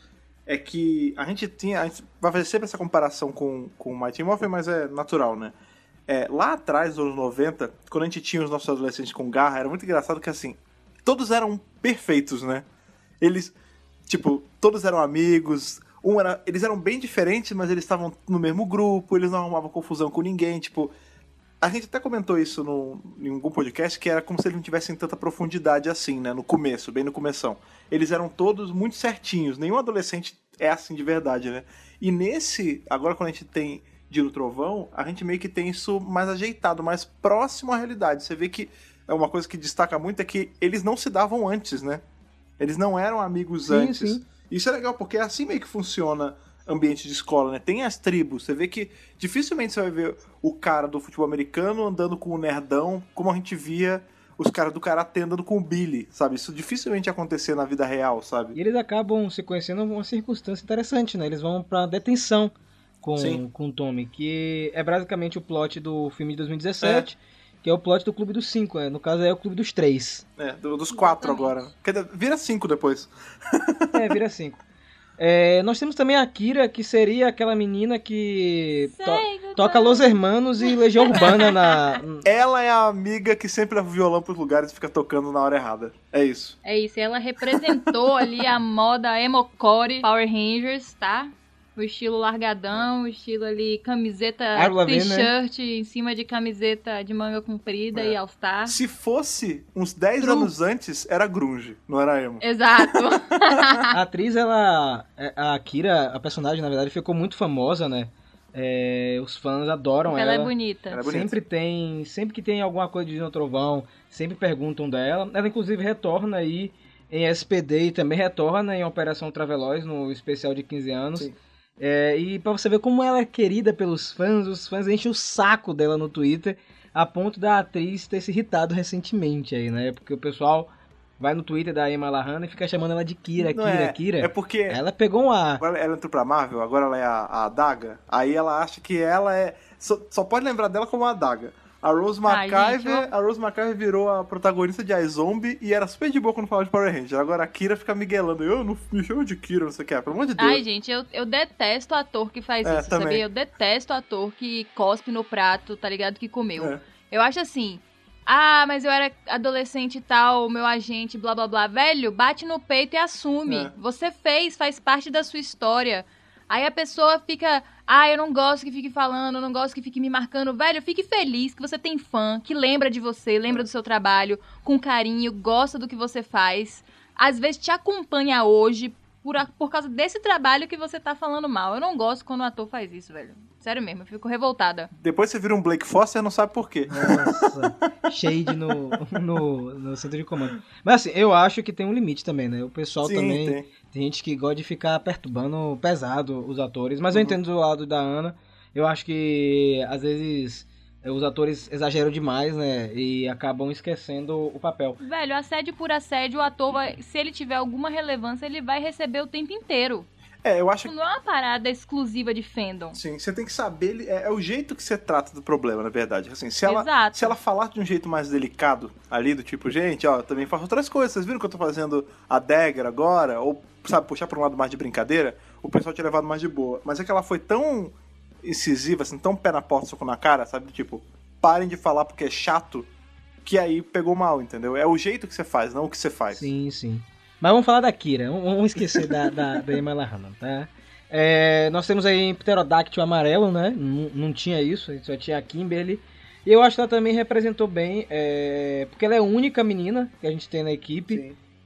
Speaker 4: é que a gente tinha. A gente vai fazer sempre essa comparação com, com o Mighty Morphin, mas é natural, né? É, lá atrás, nos anos 90, quando a gente tinha os nossos adolescentes com garra, era muito engraçado que assim, todos eram perfeitos, né? Eles, tipo, todos eram amigos. Um era, eles eram bem diferentes, mas eles estavam no mesmo grupo, eles não arrumavam confusão com ninguém, tipo. A gente até comentou isso no, em algum podcast, que era como se eles não tivessem tanta profundidade assim, né? No começo, bem no começão. Eles eram todos muito certinhos. Nenhum adolescente é assim de verdade, né? E nesse, agora quando a gente tem Dino Trovão, a gente meio que tem isso mais ajeitado, mais próximo à realidade. Você vê que é uma coisa que destaca muito é que eles não se davam antes, né? Eles não eram amigos
Speaker 3: Sim,
Speaker 4: antes.
Speaker 3: sim.
Speaker 4: Isso é legal, porque é assim meio que funciona ambiente de escola, né? Tem as tribos. Você vê que dificilmente você vai ver o cara do futebol americano andando com o nerdão, como a gente via os caras do karatê andando com o Billy, sabe? Isso dificilmente acontecer na vida real, sabe?
Speaker 3: E eles acabam se conhecendo uma circunstância interessante, né? Eles vão pra detenção com,
Speaker 4: Sim.
Speaker 3: com o Tommy, que é basicamente o plot do filme de 2017, que é o plot do Clube dos Cinco, né? no caso é o Clube dos Três.
Speaker 4: É, do- dos quatro
Speaker 5: Exatamente.
Speaker 4: agora. Quer dizer, vira cinco depois.
Speaker 3: É, vira cinco. É, nós temos também a Kira, que seria aquela menina que to- toca Los Hermanos e Legião Urbana na...
Speaker 4: Ela é a amiga que sempre leva o violão pros lugares e fica tocando na hora errada. É isso.
Speaker 5: É isso, ela representou ali a moda emocore Power Rangers, tá? O estilo largadão, o estilo ali, camiseta,
Speaker 3: né?
Speaker 5: t-shirt em cima de camiseta de manga comprida
Speaker 4: É.
Speaker 5: e all-star.
Speaker 4: Se fosse uns 10
Speaker 5: True.
Speaker 4: anos antes, era grunge, não era emo.
Speaker 5: Exato.
Speaker 3: A atriz, ela. é, A Kira, a personagem, na verdade, ficou muito famosa, né? É, os fãs adoram
Speaker 5: Ela
Speaker 3: ela.
Speaker 5: é bonita.
Speaker 4: Ela é bonita.
Speaker 3: Sempre tem. Sempre que tem alguma coisa de Dino Trovão, sempre perguntam dela. Ela, inclusive, retorna aí em SPD e também retorna em Operação Traveloz, no especial de 15 anos.
Speaker 4: Sim.
Speaker 3: É, e pra você ver como ela é querida pelos fãs, os fãs enchem o saco dela no Twitter, a ponto da atriz ter se irritado recentemente aí, né? Porque o pessoal vai no Twitter da Emma Lahana e fica chamando ela de Kira,
Speaker 4: Não
Speaker 3: Kira,
Speaker 4: é,
Speaker 3: Kira.
Speaker 4: é porque
Speaker 3: Ela pegou um ar.
Speaker 4: agora ela entrou pra Marvel, agora ela é a, a Adaga, aí ela acha que ela é... Só, só pode lembrar dela como a Adaga. A Rose
Speaker 5: Ai,
Speaker 4: McIver,
Speaker 5: gente, eu-
Speaker 4: a Rose McIver virou a protagonista de iZombie e era super de boa quando falava de Power Ranger. Agora a Kira fica miguelando. Eu não me chamo de Kira, não sei o que. Pelo amor de Deus.
Speaker 5: Ai, gente, eu, eu detesto ator que faz
Speaker 4: É,
Speaker 5: isso,
Speaker 4: também.
Speaker 5: sabia? Eu detesto ator que cospe no prato, tá ligado? Que comeu.
Speaker 4: É.
Speaker 5: Eu acho assim. Ah, mas eu era adolescente e tal, meu agente, blá blá blá. Velho, bate no peito e assume.
Speaker 4: É.
Speaker 5: Você fez, faz parte da sua história. Aí a pessoa fica, ah, eu não gosto que fique falando, eu não gosto que fique me marcando. Velho, fique feliz que você tem fã, que lembra de você, lembra do seu trabalho, com carinho, gosta do que você faz. Às vezes te acompanha hoje por, a- por causa desse trabalho que você tá falando mal. Eu não gosto quando o ator faz isso, velho. Sério mesmo, eu fico revoltada.
Speaker 4: Depois você vira um Blake Foster e não sabe por quê.
Speaker 3: Nossa, shade no, no, no centro de comando. Mas assim, eu acho que tem um limite também, né? O pessoal
Speaker 4: Sim,
Speaker 3: também.
Speaker 4: tem.
Speaker 3: Tem gente que gosta de ficar perturbando pesado os atores, mas eu
Speaker 4: Uhum.
Speaker 3: entendo do lado da Ana. Eu acho que às vezes eh, os atores exageram demais, né? E acabam esquecendo o papel.
Speaker 5: Velho, assédio por assédio, o ator vai. Se ele tiver alguma relevância, ele vai receber o tempo inteiro.
Speaker 4: É, eu acho
Speaker 5: Isso não é uma parada exclusiva de fandom.
Speaker 4: Sim, você tem que saber, ele- é, é o jeito que você trata do problema, na verdade. Assim, se ela,
Speaker 5: Exato.
Speaker 4: se ela falar de um jeito mais delicado ali, do tipo, gente, ó, eu também faço outras coisas, vocês viram que eu tô fazendo a dagger agora? Ou, sabe, puxar pra um lado mais de brincadeira, o pessoal tinha levado mais de boa. Mas é que ela foi tão incisiva, assim, tão pé na porta, soco na cara, sabe? do Tipo, parem de falar porque é chato, que aí pegou mal, entendeu? É o jeito que você faz, não o que você faz.
Speaker 3: Sim, sim. Mas vamos falar da Kira, vamos esquecer da, da, da Emma Lahana, tá? É, nós temos aí Pterodáctilo amarelo, né? Não, não tinha isso, só tinha a Kimberly. E eu acho que ela também representou bem, é, porque ela é a única menina que a gente tem na equipe.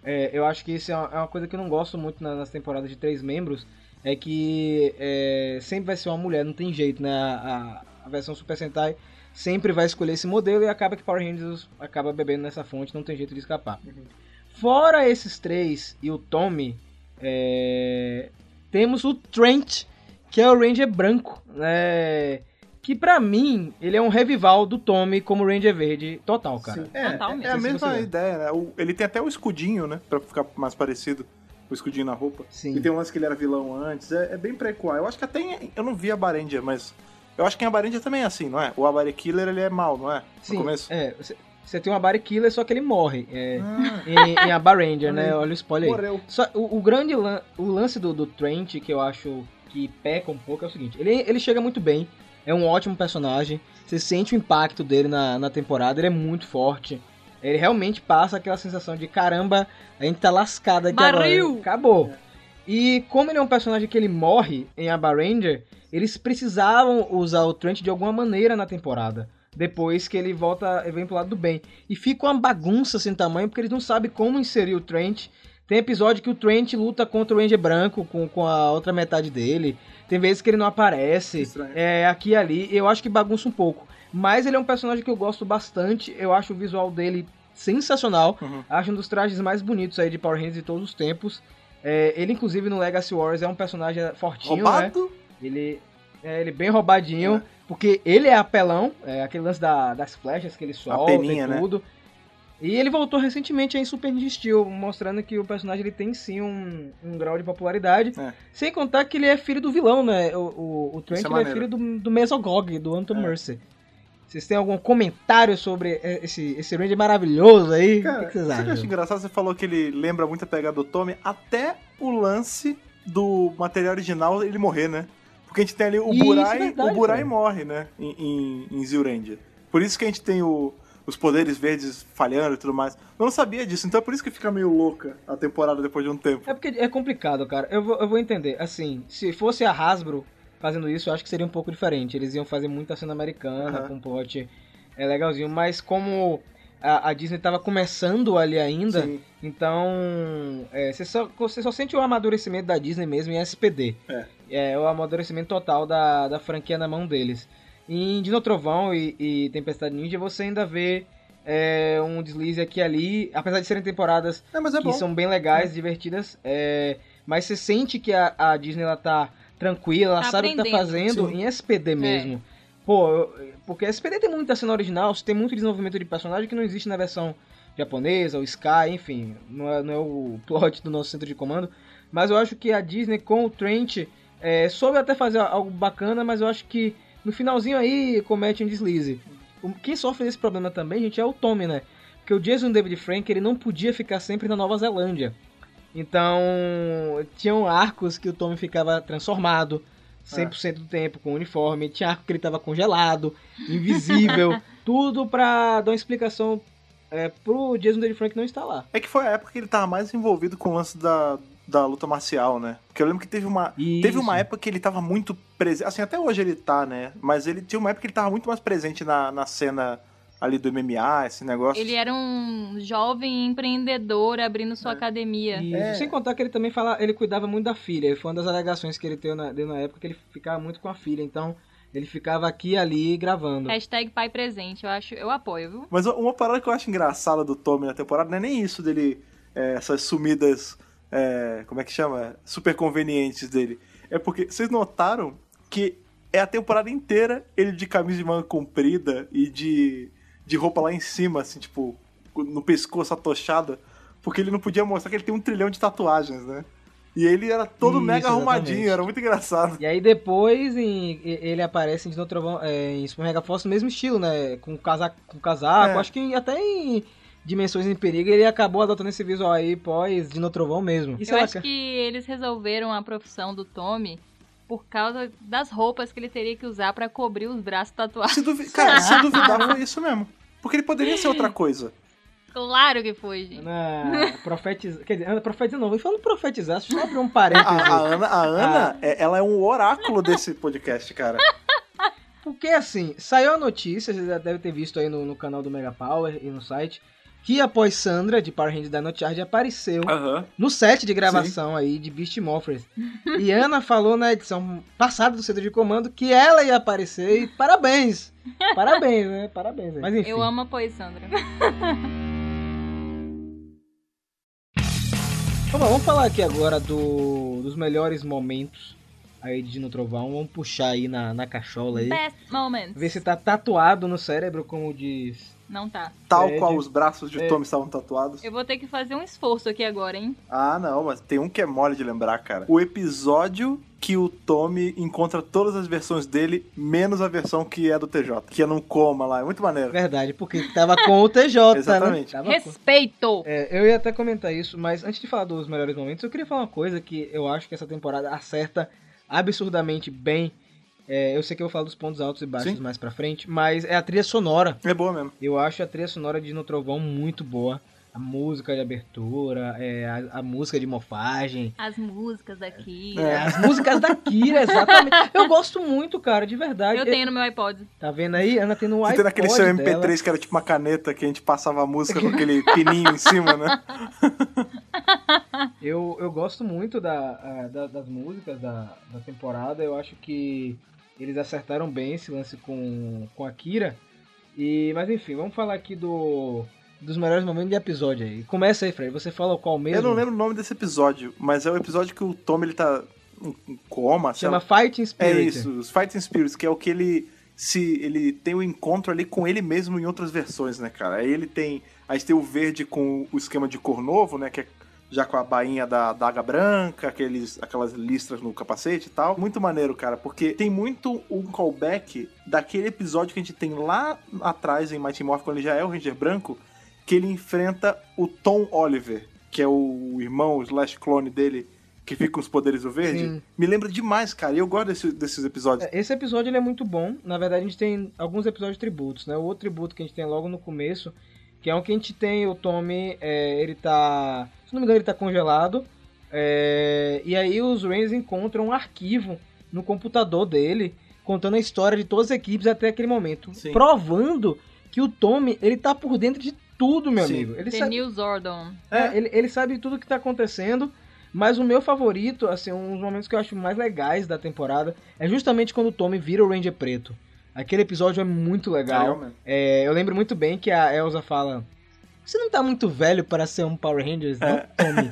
Speaker 3: É, eu acho que isso é uma, é uma coisa que eu não gosto muito na- nas temporadas de três membros. É que é, sempre vai ser uma mulher, não tem jeito, né? A, a- a versão Super Sentai sempre vai escolher esse modelo e acaba que Power Rangers acaba bebendo nessa fonte, não tem jeito de escapar. Fora esses três e o Tommy, é, temos o Trent, que é o Ranger branco, né? Que pra mim, ele é um revival do Tommy como Ranger verde total, cara.
Speaker 4: Sim. É, é a mesma ideia, né? O- ele tem até o escudinho, né? Pra ficar mais parecido. O escudinho na roupa.
Speaker 3: Sim.
Speaker 4: E tem um lance que ele era vilão antes. É, é bem prequel. Eu acho que até. em- eu não vi a Barendia, mas. Eu acho que em Abarendia também é assim, não é? O Abare Killer ele é mal, não é?
Speaker 3: Sim,
Speaker 4: No começo.
Speaker 3: é. Você, você tem uma Body Killer, só que ele morre. É,
Speaker 4: Ah,
Speaker 3: em, em Aba Ranger, né?
Speaker 4: Olha aí.
Speaker 3: O spoiler aí.
Speaker 4: morreu.
Speaker 3: Só, o, o grande lan- o lance do, do Trent, que eu acho que peca um pouco, é o seguinte: ele, ele chega muito bem, é um ótimo personagem, você sente o impacto dele na, na temporada, ele é muito forte. Ele realmente passa aquela sensação de caramba, a gente tá lascado aqui
Speaker 5: Barril!
Speaker 3: agora. Acabou. E como ele é um personagem que ele morre em Aba Ranger, eles precisavam usar o Trent de alguma maneira na temporada. Depois que ele volta, ele vem pro lado do bem. E fica uma bagunça sem tamanho, porque eles não sabem como inserir o Trent. Tem episódio que o Trent luta contra o Ranger branco com, com a outra metade dele. Tem vezes que ele não aparece.
Speaker 4: Estranho.
Speaker 3: É, aqui e ali. Eu acho que bagunça um pouco. Mas ele é um personagem que eu gosto bastante. Eu acho o visual dele sensacional.
Speaker 4: Uhum.
Speaker 3: Acho um dos trajes mais bonitos aí de Power Rangers de todos os tempos. É, ele, inclusive, no Legacy Wars é um personagem fortinho, né?
Speaker 4: Roubado?
Speaker 3: Ele é ele bem roubadinho,
Speaker 4: É.
Speaker 3: porque ele é apelão, é aquele lance da- das flechas que ele solta
Speaker 4: peninha,
Speaker 3: e
Speaker 4: né?
Speaker 3: tudo. E ele voltou recentemente em Super Ninja Steel, mostrando que o personagem ele tem sim um, um grau de popularidade.
Speaker 4: É.
Speaker 3: Sem contar que ele é filho do vilão, né? O, o, o Trent
Speaker 4: é
Speaker 3: é filho do, do Mesogog, do Anton
Speaker 4: É.
Speaker 3: Mercy. Vocês têm algum comentário sobre esse, esse Ranger maravilhoso aí?
Speaker 4: Cara,
Speaker 3: o que, que vocês
Speaker 4: o que eu acho
Speaker 3: acham?
Speaker 4: engraçado? Você falou que ele lembra muito a pegada do Tommy, até o lance do material original ele morrer, né? Porque a gente tem ali o
Speaker 3: Isso,
Speaker 4: Burai,
Speaker 3: verdade,
Speaker 4: o Burai
Speaker 3: cara.
Speaker 4: morre, né? Em, em, em. Por isso que a gente tem o, os poderes verdes falhando e tudo mais. Eu não sabia disso, então é por isso que fica meio louca a temporada depois de um tempo.
Speaker 3: É porque é complicado, cara. Eu vou, eu vou entender. Assim, se fosse a Hasbro fazendo isso, eu acho que seria um pouco diferente. Eles iam fazer muita cena americana,
Speaker 4: Aham.
Speaker 3: com plot é legalzinho. Mas como a, a Disney tava começando ali ainda,
Speaker 4: Sim.
Speaker 3: então é, você, só, você só sente o amadurecimento da Disney mesmo em SPD.
Speaker 4: É.
Speaker 3: É o amadurecimento total da, da franquia na mão deles. Em Dino Trovão e, e Tempestade Ninja, você ainda vê é, um deslize aqui e ali, apesar de serem temporadas
Speaker 4: É, mas é
Speaker 3: que
Speaker 4: bom.
Speaker 3: são bem legais, divertidas, é, mas você sente que a, a Disney ela tá tranquila, ela
Speaker 5: Tá
Speaker 3: sabe o que tá fazendo
Speaker 4: Sim.
Speaker 3: em SPD mesmo. Pô, eu- porque SPD tem muita cena original, tem muito desenvolvimento de personagem que não existe na versão japonesa, ou Sky, enfim, não é, não é o plot do nosso centro de comando, mas eu acho que a Disney com o Trent é, soube até fazer algo bacana, mas eu acho que no finalzinho aí comete um deslize. O- Quem sofre desse problema também, gente, é o Tommy, né? Porque o Jason David Frank, ele não podia ficar sempre na Nova Zelândia. Então, tinham arcos que o Tommy ficava transformado 100% do tempo com o uniforme, tinha arco que ele tava congelado, invisível, tudo pra dar uma explicação é, pro Jason David Frank não estar lá.
Speaker 4: É que foi a época que ele tava mais envolvido com o lance da, da luta marcial, né? Porque eu lembro que teve uma, teve uma época que ele tava muito presente. Assim, até hoje ele tá, né? Mas ele tinha uma época que ele tava muito mais presente na, na cena ali do MMA, esse negócio.
Speaker 5: Ele era um jovem empreendedor abrindo sua academia.
Speaker 3: E
Speaker 4: É.
Speaker 3: sem contar que ele também fala, ele cuidava muito da filha. Foi uma das alegações que ele deu na, deu na época que ele ficava muito com a filha. Então, ele ficava aqui e ali gravando.
Speaker 5: Hashtag pai presente, eu acho, eu apoio, viu?
Speaker 4: Mas uma parada que eu acho engraçada do Tommy na temporada não é nem isso dele, é, essas sumidas, é, como é que chama? Super convenientes dele. É porque vocês notaram que é a temporada inteira ele de camisa de manga comprida e de, de roupa lá em cima, assim, tipo, no pescoço atochada, porque ele não podia mostrar que ele tem um trilhão de tatuagens, né? E ele era todo
Speaker 3: Isso,
Speaker 4: mega arrumadinho,
Speaker 3: exatamente.
Speaker 4: era muito engraçado.
Speaker 3: E aí depois em- ele aparece em Dino Trovão, é, em Super Mega Force no mesmo estilo, né? Com casaco, com casaco.
Speaker 4: É.
Speaker 3: acho que até em Dimensões em Perigo ele acabou adotando esse visual aí pós Dino Trovão mesmo. Isso
Speaker 5: eu
Speaker 3: é
Speaker 5: acho que eles resolveram a profissão do Tommy por causa das roupas que ele teria que usar pra cobrir os braços tatuados.
Speaker 4: Se duvi- Cara, se duvidar foi isso mesmo. Porque ele poderia ser outra coisa.
Speaker 5: Claro que foi, gente.
Speaker 3: Na profetiz... Quer dizer, profetizar não, vou falando profetizar, deixa eu só abrir um
Speaker 4: A,
Speaker 3: parênteses.
Speaker 4: a Ana, a Ana é- ela é um oráculo desse podcast, cara.
Speaker 3: Porque assim, saiu a notícia, você já deve ter visto aí no, no canal do Mega Power e no site, que após Sandra, de Power Rangers Dino Charge, apareceu
Speaker 4: Aham.
Speaker 3: no set de gravação aí de Beast Morphers. E Ana falou na edição passada do Centro de Comando que ela ia aparecer e parabéns! Parabéns, né? Parabéns. Mas enfim.
Speaker 5: Eu amo apoio, Sandra.
Speaker 3: Vamos, vamos falar aqui agora do, dos melhores momentos aí de Dino Trovão. Vamos puxar aí na, na cachola aí.
Speaker 5: Best moments.
Speaker 3: Ver se tá tatuado no cérebro, como diz.
Speaker 5: Não tá.
Speaker 4: Tal
Speaker 3: Fred.
Speaker 4: qual os braços de
Speaker 3: É.
Speaker 4: Tommy estavam tatuados.
Speaker 5: Eu vou ter que fazer um esforço aqui agora, hein?
Speaker 4: Ah, não, mas tem um que é mole de lembrar, cara. O episódio que o Tommy encontra todas as versões dele, menos a versão que é do TJ, que é num coma lá. É muito maneiro.
Speaker 3: Verdade, porque tava com o TJ,
Speaker 4: Exatamente.
Speaker 3: né? Tava com...
Speaker 5: Respeito!
Speaker 3: É, eu ia até comentar isso, mas antes de falar dos melhores momentos, eu queria falar uma coisa que eu acho que essa temporada acerta absurdamente bem. É, eu sei que eu vou falar dos pontos altos e baixos
Speaker 4: Sim.
Speaker 3: mais pra frente, mas é a trilha sonora.
Speaker 4: É boa mesmo.
Speaker 3: Eu acho a trilha sonora de No Trovão muito boa. A música de abertura, é, a, a música de mofagem,
Speaker 5: As músicas aqui.
Speaker 4: É.
Speaker 3: as músicas da Kira, exatamente. Eu gosto muito, cara, de verdade.
Speaker 5: Eu tenho no meu iPod.
Speaker 3: Tá vendo aí? Ana tem no
Speaker 4: Você
Speaker 3: iPod
Speaker 4: tem naquele seu MP3
Speaker 3: dela.
Speaker 4: que era tipo uma caneta que a gente passava a música com aquele pininho em cima, né?
Speaker 3: Eu, eu gosto muito da, da- das músicas da, da temporada. Eu acho que eles acertaram bem esse lance com, com a Kira. E, mas enfim, vamos falar aqui do, dos melhores momentos de episódio aí. Começa aí, Fred. Você fala qual mesmo?
Speaker 4: Eu não lembro o nome desse episódio, mas é o episódio que o Tommy ele tá em coma,
Speaker 3: Chama. Fighting
Speaker 4: É
Speaker 3: Spirit.
Speaker 4: isso, os Fighting Spirits, que é o que ele se ele tem o encontro ali com ele mesmo em outras versões, né, cara? Aí ele tem, aí tem o verde com o esquema de cor novo, né, que é já com a bainha da daga branca, aqueles, aquelas listras no capacete e tal. Muito maneiro, cara, porque tem muito um callback daquele episódio que a gente tem lá atrás em Mighty Morph, quando ele já é o Ranger branco, que ele enfrenta o Tom Oliver, que é o irmão slash clone dele, que fica com os poderes do verde,
Speaker 3: Sim.
Speaker 4: me lembra demais, cara. E eu gosto desse- desses episódios.
Speaker 3: Esse episódio ele é muito bom. Na verdade, a gente tem alguns episódios tributos, né? O outro tributo que a gente tem logo no começo, que é um que a gente tem o Tommy, é, ele tá. Se não me engano, ele tá congelado. é, e aí os Rangers encontram um arquivo no computador dele, contando a história de todas as equipes até aquele momento.
Speaker 4: Sim.
Speaker 3: Provando que o Tommy, ele tá por dentro de tudo, meu
Speaker 4: Sim.
Speaker 3: amigo. Ele
Speaker 5: The
Speaker 3: sabe,
Speaker 5: New Zordon.
Speaker 3: é, ele, ele sabe tudo que tá acontecendo. Mas o meu favorito, assim, um dos momentos que eu acho mais legais da temporada é justamente quando o Tommy vira o Ranger preto. Aquele episódio é muito legal. É, eu lembro muito bem que a Elsa fala: Você não tá muito velho para ser um Power Rangers, não,
Speaker 4: É.
Speaker 3: Tommy?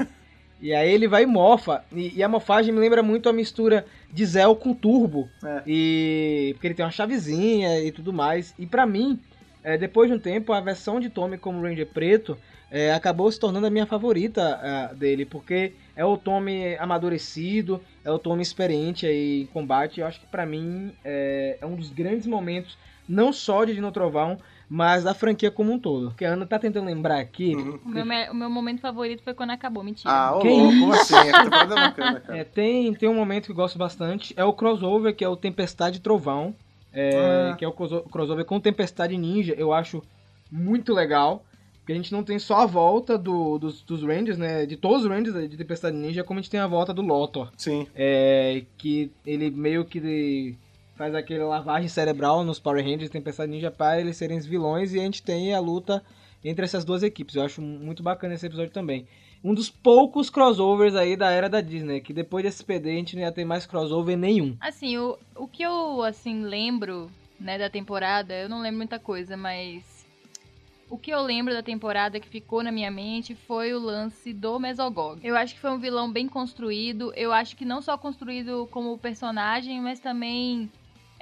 Speaker 3: e aí ele vai e mofa. E, e a mofagem me lembra muito a mistura de Zell com Turbo.
Speaker 4: É.
Speaker 3: E porque ele tem uma chavezinha e tudo mais. E pra mim, é, depois de um tempo, a versão de Tommy como Ranger preto é, acabou se tornando a minha favorita ah, dele, porque é o Tommy amadurecido, é o Tommy experiente aí em combate. Eu acho que pra mim é, é um dos grandes momentos, não só de Dino Trovão, mas da franquia como um todo. Porque a Ana tá tentando lembrar aqui.
Speaker 4: Uhum.
Speaker 5: O meu, me- o meu momento favorito foi quando acabou, mentira.
Speaker 4: Ah, ô
Speaker 3: Que
Speaker 4: louco, como assim? É bacana.
Speaker 3: É, tem, tem um momento que eu gosto bastante, é o crossover, que é o Tempestade Trovão, é,
Speaker 4: Ah.
Speaker 3: que é o crossover com Tempestade Ninja, eu acho muito legal, porque a gente não tem só a volta do- dos, dos Rangers, né, de todos os Rangers de Tempestade Ninja, como a gente tem a volta do Lothor,
Speaker 4: Sim.
Speaker 3: é, que ele meio que de- faz aquele lavagem cerebral nos Power Rangers e Tempestade Ninja para eles serem os vilões, e a gente tem a luta entre essas duas equipes, eu acho muito bacana esse episódio também um dos poucos crossovers aí da era da Disney, que depois desse PD a gente não ia ter mais crossover nenhum.
Speaker 5: Assim, o, o que eu, assim, lembro, né, da temporada, eu não lembro muita coisa, mas... O que eu lembro da temporada que ficou na minha mente foi o lance do Mesogog. Eu acho que foi um vilão bem construído. Eu acho que não só construído como personagem, mas também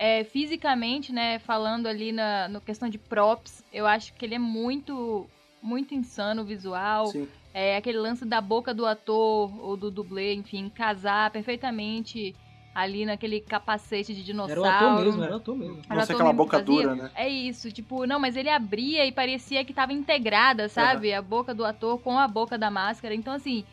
Speaker 5: é, fisicamente, né? Falando ali na no questão de props. Eu acho que ele é muito, muito insano o visual.
Speaker 4: Sim.
Speaker 5: É aquele lance da boca do ator ou do dublê, enfim, casar perfeitamente ali naquele capacete de
Speaker 3: Era
Speaker 5: dinossauro.
Speaker 3: o ator mesmo, era o ator mesmo.
Speaker 5: Era
Speaker 4: ser
Speaker 5: ator
Speaker 4: aquela
Speaker 5: mesmo
Speaker 4: boca
Speaker 5: fazia?
Speaker 4: dura, né?
Speaker 5: É isso, tipo, não, mas ele abria e parecia que tava integrada, sabe? A boca do ator com a boca da máscara. Então, assim,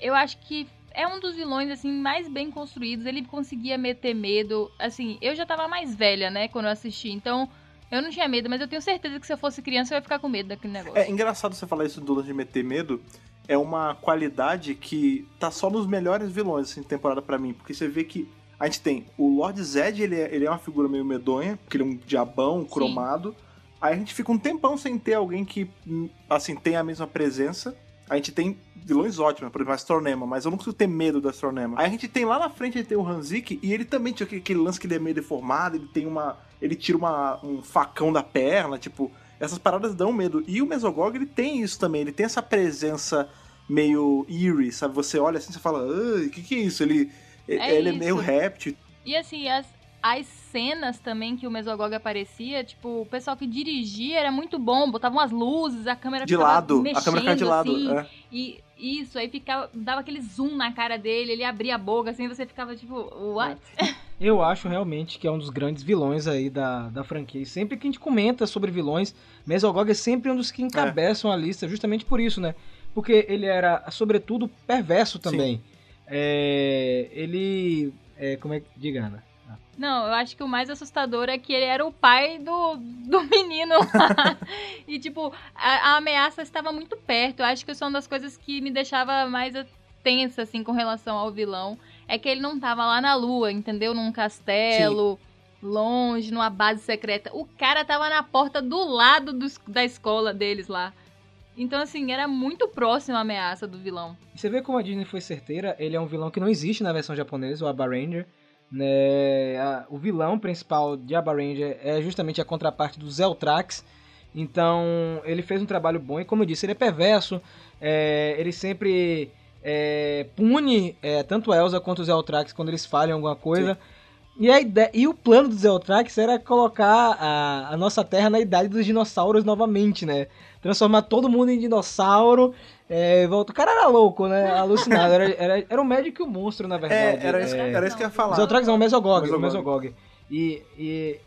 Speaker 5: eu acho que é um dos vilões, assim, mais bem construídos. Ele conseguia meter medo. Assim, eu já tava mais velha, né, quando eu assisti. Então, eu não tinha medo, mas eu tenho certeza que se eu fosse criança eu ia ficar com medo daquele negócio.
Speaker 4: É engraçado você falar isso do lance de meter medo. É uma qualidade que tá só nos melhores vilões, assim, temporada pra mim. Porque você vê que a gente tem o Lord Zed, ele é, ele é uma figura meio medonha, porque ele é um diabão cromado. Aí a gente fica um tempão sem ter alguém que, assim, tem a mesma presença. A gente tem vilões ótimos, por exemplo, a Astronema, mas eu não consigo ter medo da Astronema. Aí a gente tem lá na frente, gente tem o Hanzik, e ele também tinha aquele, aquele lance que ele é meio deformado, ele tem uma. Ele tira uma, um facão da perna, tipo. Essas paradas dão medo. E o Mesogog, ele tem isso também, ele tem essa presença meio eerie, sabe? Você olha assim e fala, o que, que é isso? Ele
Speaker 5: É
Speaker 4: ele é meio
Speaker 5: isso.
Speaker 4: réptil.
Speaker 5: E assim, as, as cenas também que o Mesogog aparecia, tipo, o pessoal que dirigia era muito bom, botava umas luzes, a câmera
Speaker 4: De
Speaker 5: ficava
Speaker 4: lado,
Speaker 5: mexendo,
Speaker 4: a câmera ficava de lado.
Speaker 5: assim,
Speaker 4: é.
Speaker 5: E isso, aí ficava, dava aquele zoom na cara dele, ele abria a boca, assim, você ficava tipo, what?
Speaker 3: Eu acho realmente que é um dos grandes vilões aí da, da franquia. E sempre que a gente comenta sobre vilões, Mesogog é sempre um dos que encabeçam a lista, justamente por isso, né? Porque ele era, sobretudo, perverso também. É, ele. É, como é que. Diga, Ana.
Speaker 5: Não, eu acho que o mais assustador é que ele era o pai do, do menino lá. e, tipo, a, a ameaça estava muito perto. Eu acho que isso é uma das coisas que me deixava mais tensa, assim, com relação ao vilão. É que ele não tava lá na lua, entendeu? Num castelo, longe, numa base secreta. O cara tava na porta do lado da escola deles lá. Então, assim, era muito próximo a ameaça do vilão.
Speaker 3: Você vê como a Disney foi certeira, ele é um vilão que não existe na versão japonesa, o Abba Ranger. Né? A- o vilão principal de Abba Ranger é justamente a contraparte do Zeltrax. Então ele fez um trabalho bom e como eu disse, ele é perverso. é, ele sempre é, pune é, tanto a Elsa quanto o Zeltrax quando eles falham alguma coisa. E, a ideia, e o plano do Zeltrax era colocar a, a nossa Terra na idade dos dinossauros novamente, né? Transformar todo mundo em dinossauro. É, volta. O cara era louco, né? Alucinado. Era, era, era o médico e o monstro, na verdade.
Speaker 4: É, era, isso,
Speaker 3: É,
Speaker 4: era isso que eu ia falar.
Speaker 3: Zeltrax não, o Mesogog. O
Speaker 4: Mesogog.
Speaker 3: Mesogog. E, e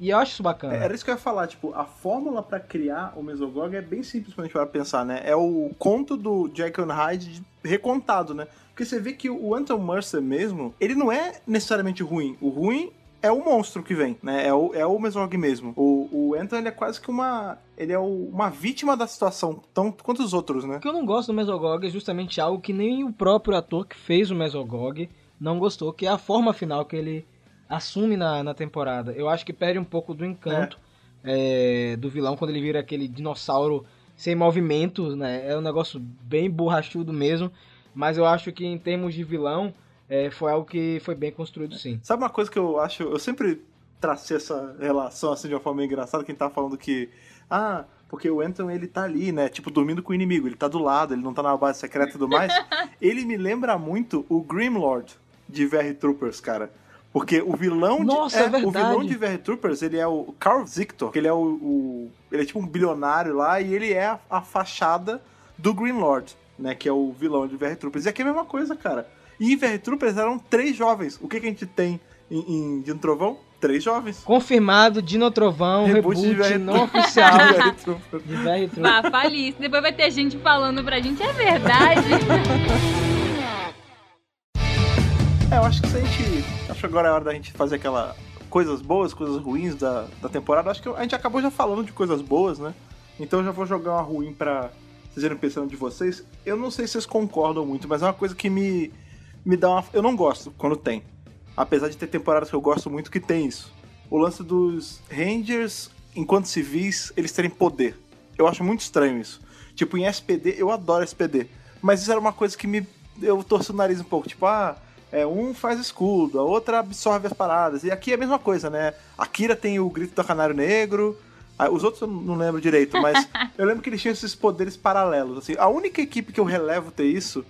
Speaker 3: E eu acho isso bacana.
Speaker 4: Era isso que eu ia falar, tipo, a fórmula pra criar o Mesogog é bem simples quando a gente vai pensar, né? É o conto do Jekyll and Hyde recontado, né? Porque você vê que o Anton Mercer mesmo, ele não é necessariamente ruim. O ruim é o monstro que vem, né? É o, é o Mesog mesmo. O, o Anton, ele é quase que uma... Ele é o- uma vítima da situação, tanto quanto os outros, né?
Speaker 3: O que eu não gosto do Mesogog é justamente algo que nem o próprio ator que fez o Mesogog não gostou, que é a forma final que ele assume na, na temporada. Eu acho que perde um pouco do encanto é, do vilão quando ele vira aquele dinossauro sem movimento, né? É um negócio bem borrachudo mesmo, mas eu acho que em termos de vilão é, foi algo que foi bem construído sim.
Speaker 4: Sabe uma coisa que eu acho... Eu sempre tracei essa relação, assim, de uma forma engraçada, que a gente tava falando que... Ah, porque o Anton, ele tá ali, né? Tipo, dormindo com o inimigo. Ele tá do lado, ele não tá na base secreta e tudo mais. ele me lembra muito o Grimlord de VR Troopers, cara. Porque o vilão
Speaker 3: Nossa,
Speaker 4: de,
Speaker 3: é
Speaker 4: o
Speaker 3: verdade.
Speaker 4: vilão de VR Troopers, ele é o Carl Zictor, que ele é o, o- ele é tipo um bilionário lá e ele é a, a fachada do Green Lord, né, que é o vilão de VR Troopers. E aqui é a mesma coisa, cara. E em VR Troopers eram três jovens. O que, que a gente tem em, em Dino Trovão? Três jovens.
Speaker 3: Confirmado, Dino Trovão,
Speaker 4: Reboot
Speaker 3: reboot,
Speaker 4: de VR
Speaker 3: não oficial
Speaker 4: De VR Troopers.
Speaker 5: Bah, falice. Depois vai ter gente falando pra gente, é verdade.
Speaker 4: É, eu acho que se a gente. Acho que agora é hora da gente fazer aquela. Coisas boas, coisas ruins da, da temporada. Acho que a gente acabou já falando de coisas boas, né? Então eu já vou jogar uma ruim pra vocês irem pensando de vocês. Eu não sei se vocês concordam muito, mas é uma coisa que me, me dá uma. Eu não gosto quando tem. Apesar de ter temporadas que eu gosto muito que tem isso. O lance dos Rangers, enquanto civis, eles terem poder. Eu acho muito estranho isso. Tipo, em SPD, eu adoro SPD. Mas isso era uma coisa que me. Eu torço o nariz um pouco. Tipo, ah, é, um faz escudo, a outra absorve as paradas. E aqui é a mesma coisa, né? A Kira tem o grito do Canário Negro. ah, Os outros eu não lembro direito, mas eu lembro que eles tinham esses poderes paralelos. Assim, a única equipe que eu relevo ter isso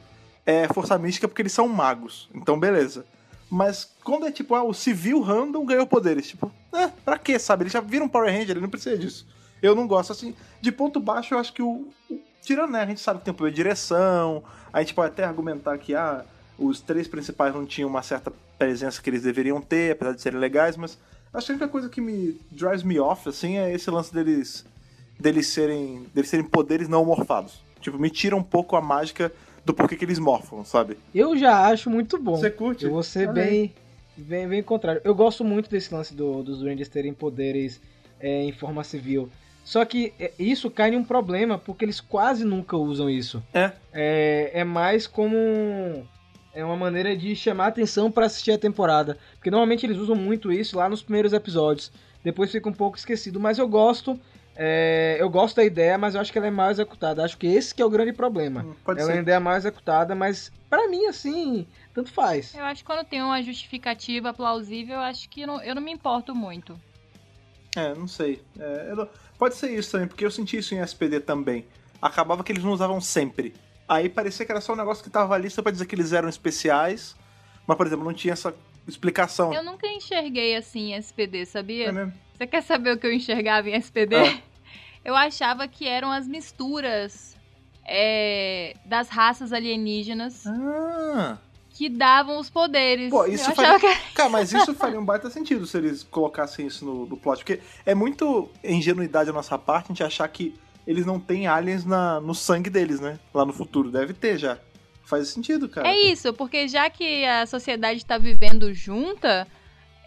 Speaker 4: é Força Mística, porque eles são magos. Então, beleza. Mas quando é tipo, ah, o civil random ganhou poderes. Tipo, eh, pra quê, sabe? Ele já vira um Power Ranger, ele não precisa disso. Eu não gosto, assim. De ponto baixo, eu acho que o. o- tirando, né? A gente sabe que tem um poder de direção. A gente pode até argumentar que, ah, os três principais não tinham uma certa presença que eles deveriam ter, apesar de serem legais, mas. Acho que a única coisa que me drives me off, assim, é esse lance deles. deles serem. deles serem poderes não morfados. Tipo, me tira um pouco a mágica do porquê que eles morfam, sabe?
Speaker 3: Eu já acho muito bom.
Speaker 4: Você curte?
Speaker 3: Eu vou ser
Speaker 4: Olha aí.
Speaker 3: bem, bem, bem contrário. Eu gosto muito desse lance do- dos Rangers terem poderes é, em forma civil. Só que é, isso cai em um problema, porque eles quase nunca usam isso.
Speaker 4: É.
Speaker 3: É, é mais como um- é uma maneira de chamar atenção pra assistir a temporada. Porque normalmente eles usam muito isso lá nos primeiros episódios. Depois fica um pouco esquecido. Mas eu gosto. É, eu gosto da ideia, mas eu acho que ela é mal executada. Acho que esse que é o grande problema.
Speaker 4: Hum, Pode
Speaker 3: ela
Speaker 4: ser.
Speaker 3: ainda é mal executada, mas pra mim, assim, tanto faz.
Speaker 5: Eu acho que quando tem uma justificativa plausível, eu acho que eu não, eu não me importo muito.
Speaker 4: É, não sei. É, eu não- Pode ser isso também, porque eu senti isso em SPD também. Acabava que eles não usavam sempre. Aí parecia que era só um negócio que tava ali só pra dizer que eles eram especiais. Mas, por exemplo, não tinha essa explicação.
Speaker 5: Eu nunca enxerguei assim SPD, sabia?
Speaker 4: É mesmo?
Speaker 5: Você quer saber o que eu enxergava em SPD?
Speaker 4: Ah.
Speaker 5: Eu achava que eram as misturas é, das raças alienígenas
Speaker 4: Ah!
Speaker 5: que davam os poderes.
Speaker 4: Pô, isso faria...
Speaker 5: que
Speaker 4: Cara, mas isso faria um baita sentido se eles colocassem isso no, no plot. Porque é muito ingenuidade da nossa parte a gente achar que eles não têm aliens na, no sangue deles, né? Lá no futuro. Deve ter já. Faz sentido, cara.
Speaker 5: É isso, porque já que a sociedade tá vivendo junta,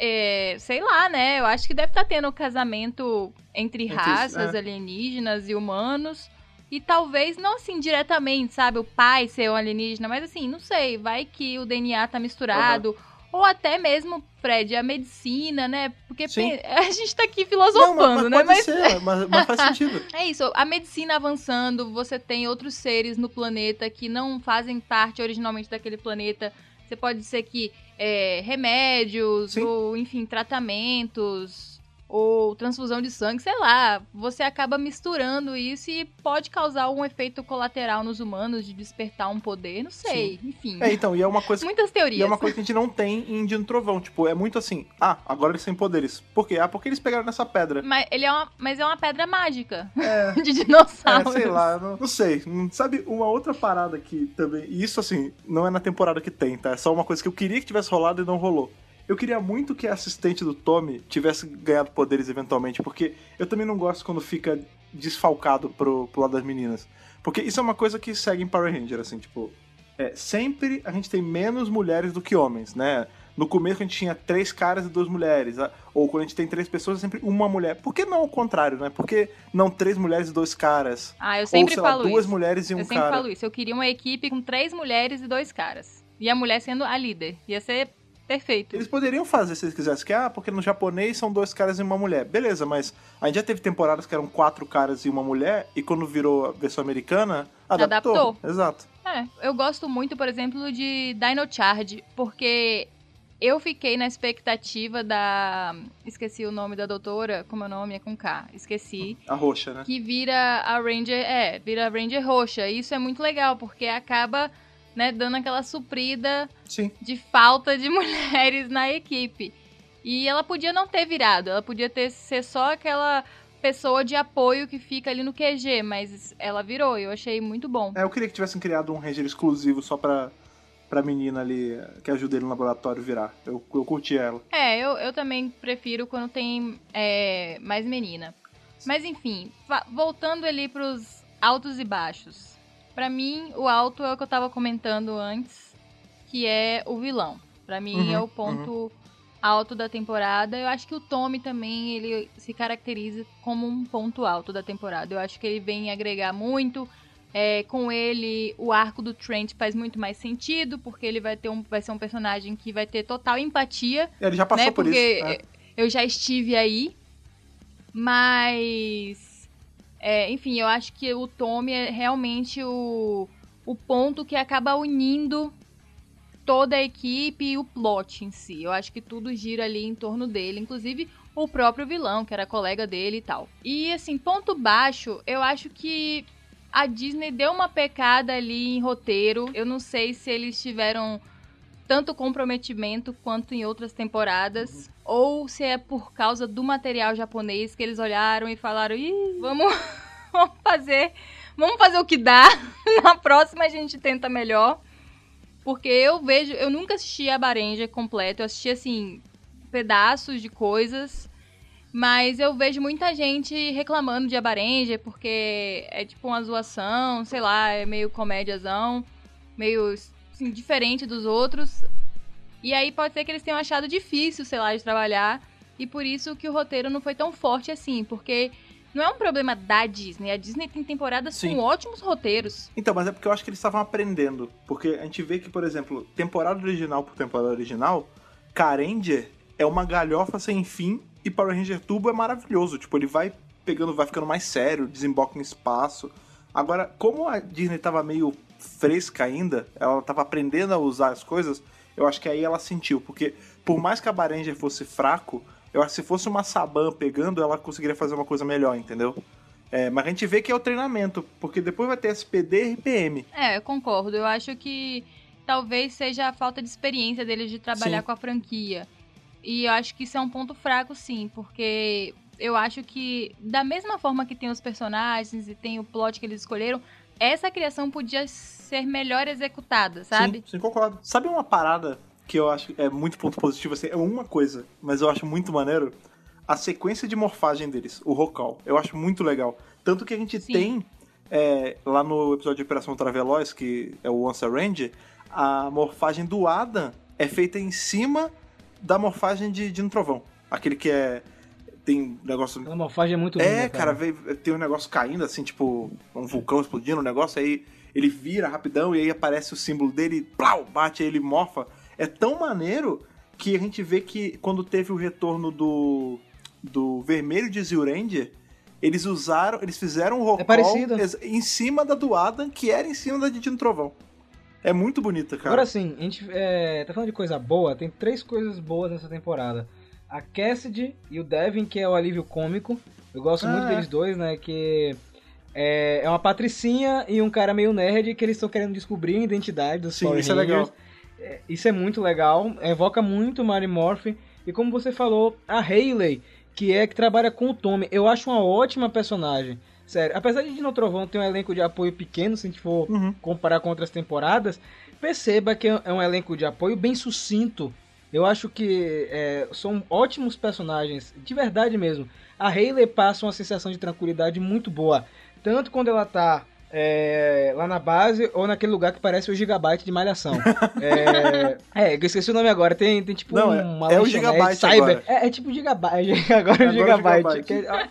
Speaker 5: é, sei lá, né? Eu acho que deve estar tendo casamento entre
Speaker 4: Entre-
Speaker 5: raças
Speaker 4: é.
Speaker 5: alienígenas e humanos. E talvez, não assim diretamente, sabe? O pai ser um alienígena, mas assim, não sei. Vai que o DNA tá misturado. Ou até mesmo, Fred, a medicina, né? Porque
Speaker 4: Sim.
Speaker 5: a gente tá aqui
Speaker 4: Não,
Speaker 5: filosofando,
Speaker 4: mas,
Speaker 5: né?
Speaker 4: mas ser, mas, mas faz sentido.
Speaker 5: É isso, a medicina avançando, você tem outros seres no planeta que não fazem parte originalmente daquele planeta. Você pode ser que é, remédios,
Speaker 4: Sim.
Speaker 5: ou enfim, tratamentos, ou transfusão de sangue, sei lá. Você acaba misturando isso e pode causar um efeito colateral nos humanos de despertar um poder, não sei, enfim.
Speaker 4: É, então, e é uma coisa
Speaker 5: Muitas teorias.
Speaker 4: E é uma coisa que a gente não tem em Dino Trovão. Tipo, é muito assim, ah, agora eles têm poderes. Por quê? Ah, porque eles pegaram nessa pedra.
Speaker 5: Mas, ele é uma, mas é uma pedra mágica
Speaker 4: É.
Speaker 5: de
Speaker 4: É,
Speaker 5: dinossauro.
Speaker 4: sei lá, não, não sei. Sabe, uma outra parada que também. E isso, assim, não é na temporada que tem, tá? É só uma coisa que eu queria que tivesse rolado e não rolou. Eu queria muito que a assistente do Tommy tivesse ganhado poderes eventualmente, porque eu também não gosto quando fica desfalcado pro, pro lado das meninas. Porque isso é uma coisa que segue em Power Ranger, assim, tipo. É, sempre a gente tem menos mulheres do que homens, né? No começo a gente tinha três caras e duas mulheres. Ou quando a gente tem três pessoas, é sempre uma mulher. Por que não o contrário, né? Por que não três mulheres e dois caras?
Speaker 5: Ah, eu
Speaker 4: Ou,
Speaker 5: sempre
Speaker 4: sei lá,
Speaker 5: falo
Speaker 4: duas
Speaker 5: isso.
Speaker 4: mulheres e um
Speaker 5: eu sempre
Speaker 4: cara.
Speaker 5: falo isso. Eu queria uma equipe com três mulheres e dois caras. E a mulher sendo a líder. Ia ser perfeito.
Speaker 4: Eles poderiam fazer se eles quisessem, que ah, porque no japonês são dois caras e uma mulher. Beleza, mas a gente já teve temporadas que eram quatro caras e uma mulher, e quando virou a versão americana, adaptou.
Speaker 5: Adaptou.
Speaker 4: Exato.
Speaker 5: É, eu gosto muito, por exemplo, de Dino Charge, porque eu fiquei na expectativa da. Esqueci o nome da doutora, como é o nome? É com K. Esqueci.
Speaker 4: A roxa, né?
Speaker 5: Que vira a Ranger. É, vira a Ranger roxa. E isso é muito legal, porque acaba, né, dando aquela suprida
Speaker 4: Sim.
Speaker 5: de falta de mulheres na equipe. E ela podia não ter virado, ela podia ter ser só aquela pessoa de apoio que fica ali no QG, mas ela virou, e eu achei muito bom.
Speaker 4: É, eu queria que tivessem criado um Ranger exclusivo só pra, pra menina ali que ajuda ele no laboratório virar. Eu, eu curti ela.
Speaker 5: É, eu, eu também prefiro quando tem é, mais menina. Mas enfim, voltando ali pros altos e baixos. Pra mim, o alto é o que eu tava comentando antes, que é o vilão. Pra mim
Speaker 4: Uhum,
Speaker 5: é o ponto alto da temporada. Eu acho que o Tommy também, ele se caracteriza como um ponto alto da temporada. Eu acho que ele vem agregar muito. É, com ele, o arco do Trent faz muito mais sentido, porque ele vai ter um, vai ser um personagem que vai ter total empatia
Speaker 4: Ele já passou
Speaker 5: né?
Speaker 4: por
Speaker 5: Porque
Speaker 4: isso. né?
Speaker 5: eu já estive aí, mas é, enfim, eu acho que o Tommy é realmente o, o ponto que acaba unindo toda a equipe e o plot em si. Eu acho que tudo gira ali em torno dele, inclusive o próprio vilão, que era colega dele e tal. E assim, ponto baixo, eu acho que a Disney deu uma pecada ali em roteiro. Eu não sei se eles tiveram tanto comprometimento quanto em outras temporadas. Ou se é por causa do material japonês que eles olharam e falaram: Ih, vamos, vamos fazer. Vamos fazer o que dá. Na próxima a gente tenta melhor. Porque eu vejo. Eu nunca assisti a Barenja completo. Eu assisti assim. pedaços de coisas. Mas eu vejo muita gente reclamando de Abarenja porque é tipo uma zoação, sei lá, é meio comédiazão, meio assim, diferente dos outros. E aí pode ser que eles tenham achado difícil, sei lá, de trabalhar. E por isso que o roteiro não foi tão forte assim, porque não é um problema da Disney. A Disney tem temporadas
Speaker 4: Sim.
Speaker 5: com ótimos roteiros.
Speaker 4: Então, mas é porque eu acho que eles estavam aprendendo. Porque a gente vê que, por exemplo, temporada original por temporada original, Carendier é uma galhofa sem fim e Power Ranger Turbo é maravilhoso. Tipo, ele vai pegando, vai ficando mais sério, desemboca em espaço. Agora, como a Disney tava meio fresca ainda, ela tava aprendendo a usar as coisas, eu acho que aí ela sentiu. Porque por mais que a Baranger fosse fraco, eu acho que se fosse uma Saban pegando, ela conseguiria fazer uma coisa melhor, entendeu? É, mas a gente vê que é o treinamento, porque depois vai ter SPD e RPM.
Speaker 5: É, eu concordo. Eu acho que talvez seja a falta de experiência deles de trabalhar
Speaker 4: Sim.
Speaker 5: com a franquia. E eu acho que isso é um ponto fraco, sim, porque eu acho que, da mesma forma que tem os personagens e tem o plot que eles escolheram, essa criação podia ser melhor executada, sabe?
Speaker 4: Sim, sim, concordo. Sabe uma parada que eu acho que é muito ponto positivo, assim, é uma coisa, mas eu acho muito maneiro? A sequência de morfagem deles, o Rocal. Eu acho muito legal. Tanto que a gente
Speaker 5: Sim.
Speaker 4: tem é, lá no episódio de Operação Traveloz, que é o Once Ranger, a morfagem do Adam é feita em cima da morfagem de Dino Trovão. Aquele que é. Tem um negócio
Speaker 3: A morfagem é muito linda,
Speaker 4: é, cara, veio- tem um negócio caindo, assim, tipo, um vulcão explodindo, um negócio, aí ele vira rapidão e aí aparece o símbolo dele, plau, bate, aí ele morfa. É tão maneiro que a gente vê que quando teve o retorno do, do vermelho de Zyuranger, eles usaram, eles fizeram um roll
Speaker 3: parecido.
Speaker 4: em cima da do Adam, que era em cima da de Dino Trovão. É muito bonita, cara.
Speaker 3: Agora sim, a gente é, tá falando de coisa boa, tem três coisas boas nessa temporada. A Cassidy e o Devin, que é o alívio cômico. Eu gosto
Speaker 4: Ah,
Speaker 3: muito
Speaker 4: é.
Speaker 3: deles dois, né? Que é, é uma patricinha e um cara meio nerd que eles estão querendo descobrir a identidade dos
Speaker 4: Sim,
Speaker 3: Power
Speaker 4: isso é legal.
Speaker 3: É, Isso é muito legal, evoca muito o Mary Morphin. E como você falou, a Hayley, que é que trabalha com o Tommy, eu acho uma ótima personagem. Sério, apesar de Dino Trovão ter um elenco de apoio pequeno, se a gente for
Speaker 4: Uhum.
Speaker 3: comparar com outras temporadas, perceba que é um elenco de apoio bem sucinto. Eu acho que é, são ótimos personagens, de verdade mesmo. A Hayley passa uma sensação de tranquilidade muito boa, tanto quando ela tá é, lá na base ou naquele lugar que parece o Gigabyte de Malhação. é, é, eu esqueci o nome agora. Tem, tem tipo
Speaker 4: Não,
Speaker 3: um-
Speaker 4: é-
Speaker 3: uma
Speaker 4: é o
Speaker 3: lanchonete,
Speaker 4: Gigabyte
Speaker 3: Cyber.
Speaker 4: agora.
Speaker 3: É, é tipo Gigabyte. Agora é o
Speaker 4: é o
Speaker 3: Gigabyte.
Speaker 4: Gigabyte.
Speaker 3: é-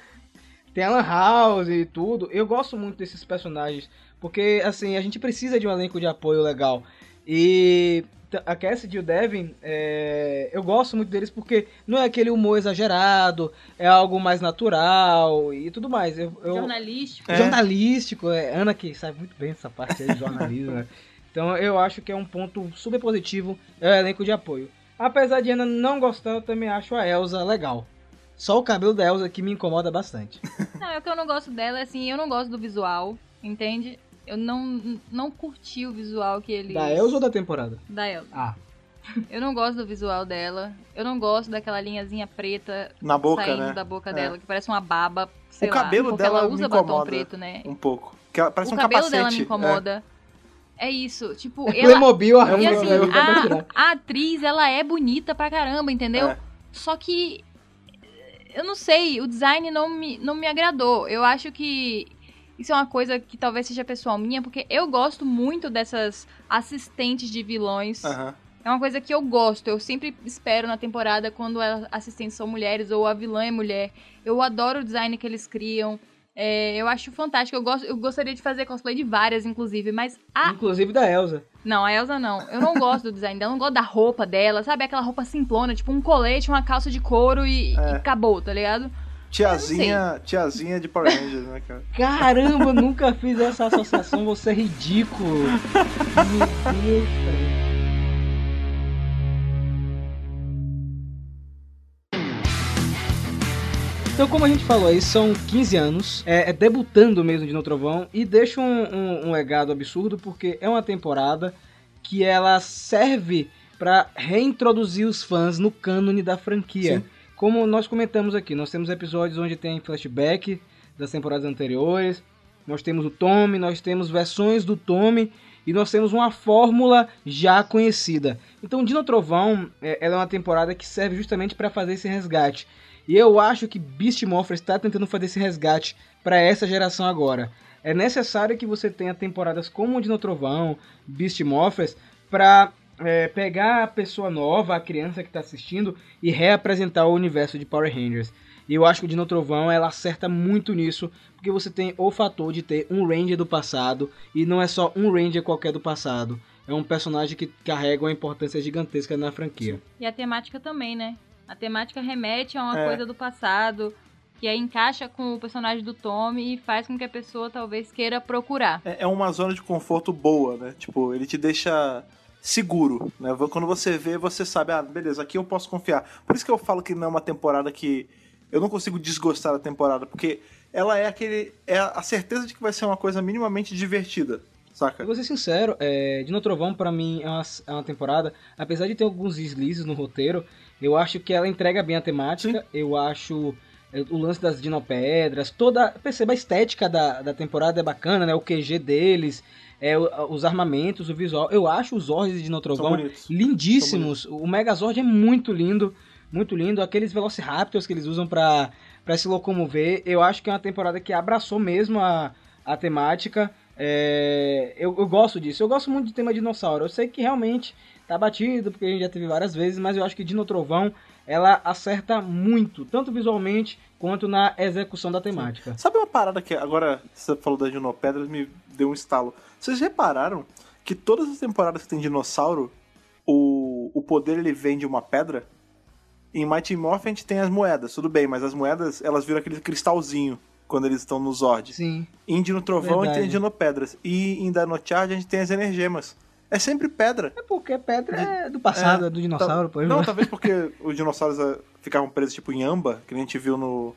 Speaker 3: tem a Lan House e tudo. Eu gosto muito desses personagens. Porque, assim, a gente precisa de um elenco de apoio legal. E a Cassidy e o Devin, é, eu gosto muito deles porque não é aquele humor exagerado, é algo mais natural e tudo mais. Eu, eu-
Speaker 5: Jornalístico.
Speaker 4: É.
Speaker 3: Jornalístico, é, Ana que sabe muito bem essa parte aí de jornalismo, né? Então eu acho que é um ponto super positivo, é o elenco de apoio. Apesar de Ana não gostar, eu também acho a Elsa legal. Só o cabelo da Elsa que me incomoda bastante.
Speaker 5: Não, é o que eu não gosto dela, é assim, eu não gosto do visual, entende? Eu não, não curti o visual que eles...
Speaker 3: Da Elsa ou da temporada?
Speaker 5: Da Elsa.
Speaker 3: Ah,
Speaker 5: Eu não gosto do visual dela. Eu não gosto daquela linhazinha preta
Speaker 4: Na boca,
Speaker 5: saindo
Speaker 4: né?
Speaker 5: da boca
Speaker 4: É.
Speaker 5: dela, que parece uma baba, sei
Speaker 4: O
Speaker 5: lá.
Speaker 4: cabelo
Speaker 5: porque
Speaker 4: dela
Speaker 5: ela
Speaker 4: me
Speaker 5: usa batom preto, né?
Speaker 4: Um pouco. Que ela parece
Speaker 5: o
Speaker 4: um
Speaker 5: cabelo
Speaker 4: capacete.
Speaker 5: dela me incomoda. É, isso, tipo, ela...
Speaker 3: Playmobil
Speaker 5: E
Speaker 3: arruma
Speaker 5: assim?
Speaker 3: Dá pra tirar.
Speaker 5: a, a atriz, ela é bonita pra caramba, entendeu?
Speaker 4: É.
Speaker 5: Só que. Eu não sei, o design não me, não me agradou. Eu acho que. Isso é uma coisa que talvez seja pessoal minha, porque eu gosto muito dessas assistentes de vilões.
Speaker 4: É. Aham.
Speaker 5: É uma coisa que eu gosto. Eu sempre espero na temporada quando as assistentes são mulheres ou a vilã é mulher. Eu adoro o design que eles criam. É, eu acho fantástico. Eu, gosto, eu gostaria de fazer cosplay de várias, inclusive. Mas a
Speaker 3: Inclusive da Elsa.
Speaker 5: não, a Elsa não. Eu não gosto do design dela, eu não gosto da roupa dela, sabe? Aquela roupa simplona, tipo um colete, uma calça de couro e,
Speaker 4: É.
Speaker 5: e acabou, tá ligado?
Speaker 4: Tiazinha, tiazinha de Power Rangers, né, cara?
Speaker 3: Caramba, nunca fiz essa associação, você é ridículo. Meu Deus, cara. Então, como a gente falou aí, são 15 anos, é, é debutando mesmo de No Trovão e deixa um, um- um legado absurdo porque é uma temporada que ela serve para reintroduzir os fãs no cânone da franquia.
Speaker 4: Sim.
Speaker 3: Como nós comentamos aqui, nós temos episódios onde tem flashback das temporadas anteriores, nós temos o Tommy, nós temos versões do Tommy e nós temos uma fórmula já conhecida. Então, Dino Trovão, é, ela é uma temporada que serve justamente para fazer esse resgate. E eu acho que Beast Morphers está tentando fazer esse resgate para essa geração agora. É necessário que você tenha temporadas como Dino Trovão, Beast Morphers, para pegar a pessoa nova, a criança que está assistindo, e reapresentar o universo de Power Rangers. E eu acho que o Dino Trovão ela acerta muito nisso, porque você tem o fator de ter um Ranger do passado, e não é só um Ranger qualquer do passado. É um personagem que carrega uma importância gigantesca na franquia.
Speaker 5: E a temática também, né? A temática remete a uma
Speaker 4: É.
Speaker 5: coisa do passado, que aí encaixa com o personagem do Tommy e faz com que a pessoa talvez queira procurar.
Speaker 4: É, é uma zona de conforto boa, né? Tipo, ele te deixa seguro, né? Quando você vê, você sabe, ah, beleza, aqui eu posso confiar. Por isso que eu falo que não é uma temporada que eu não consigo desgostar da temporada, porque ela é aquele é a certeza de que vai ser uma coisa minimamente divertida, saca?
Speaker 3: Eu vou ser sincero, é, Dino Trovão pra mim é uma, é uma temporada, apesar de ter alguns deslizes no roteiro, eu acho que ela entrega bem a temática, eu acho é, o lance das dinopedras, toda, perceba a estética da, da temporada é bacana, né, o QG deles, é, os armamentos, o visual, eu acho os Zords de
Speaker 4: bonitos.
Speaker 3: lindíssimos, o Megazord é muito lindo, muito lindo, aqueles Velociraptors que eles usam pra se locomover, eu acho que é uma temporada que abraçou mesmo a, a temática, é, eu, eu gosto disso. Eu gosto muito de tema dinossauro. Eu sei que realmente tá batido, porque a gente já teve várias vezes, mas eu acho que Dino Trovão ela acerta muito, tanto visualmente quanto na execução da temática.
Speaker 4: Sabe uma parada que agora você falou da Dinopedras me deu um estalo. Vocês repararam que todas as temporadas que tem dinossauro, o, o poder ele vem de uma pedra? Em Mighty Morphin a gente tem as moedas, tudo bem, mas as moedas elas viram aquele cristalzinho quando eles estão no Zord.
Speaker 3: Sim.
Speaker 4: Em Dino Trovão a gente tem
Speaker 3: Verdade.
Speaker 4: as Dinopedras. E em Dino Charge a gente tem as energemas. É sempre pedra.
Speaker 3: É porque pedra é do passado, é, do dinossauro,
Speaker 4: Tá-. Não, talvez porque os dinossauros ah, ficavam presos tipo em amba, que a gente viu no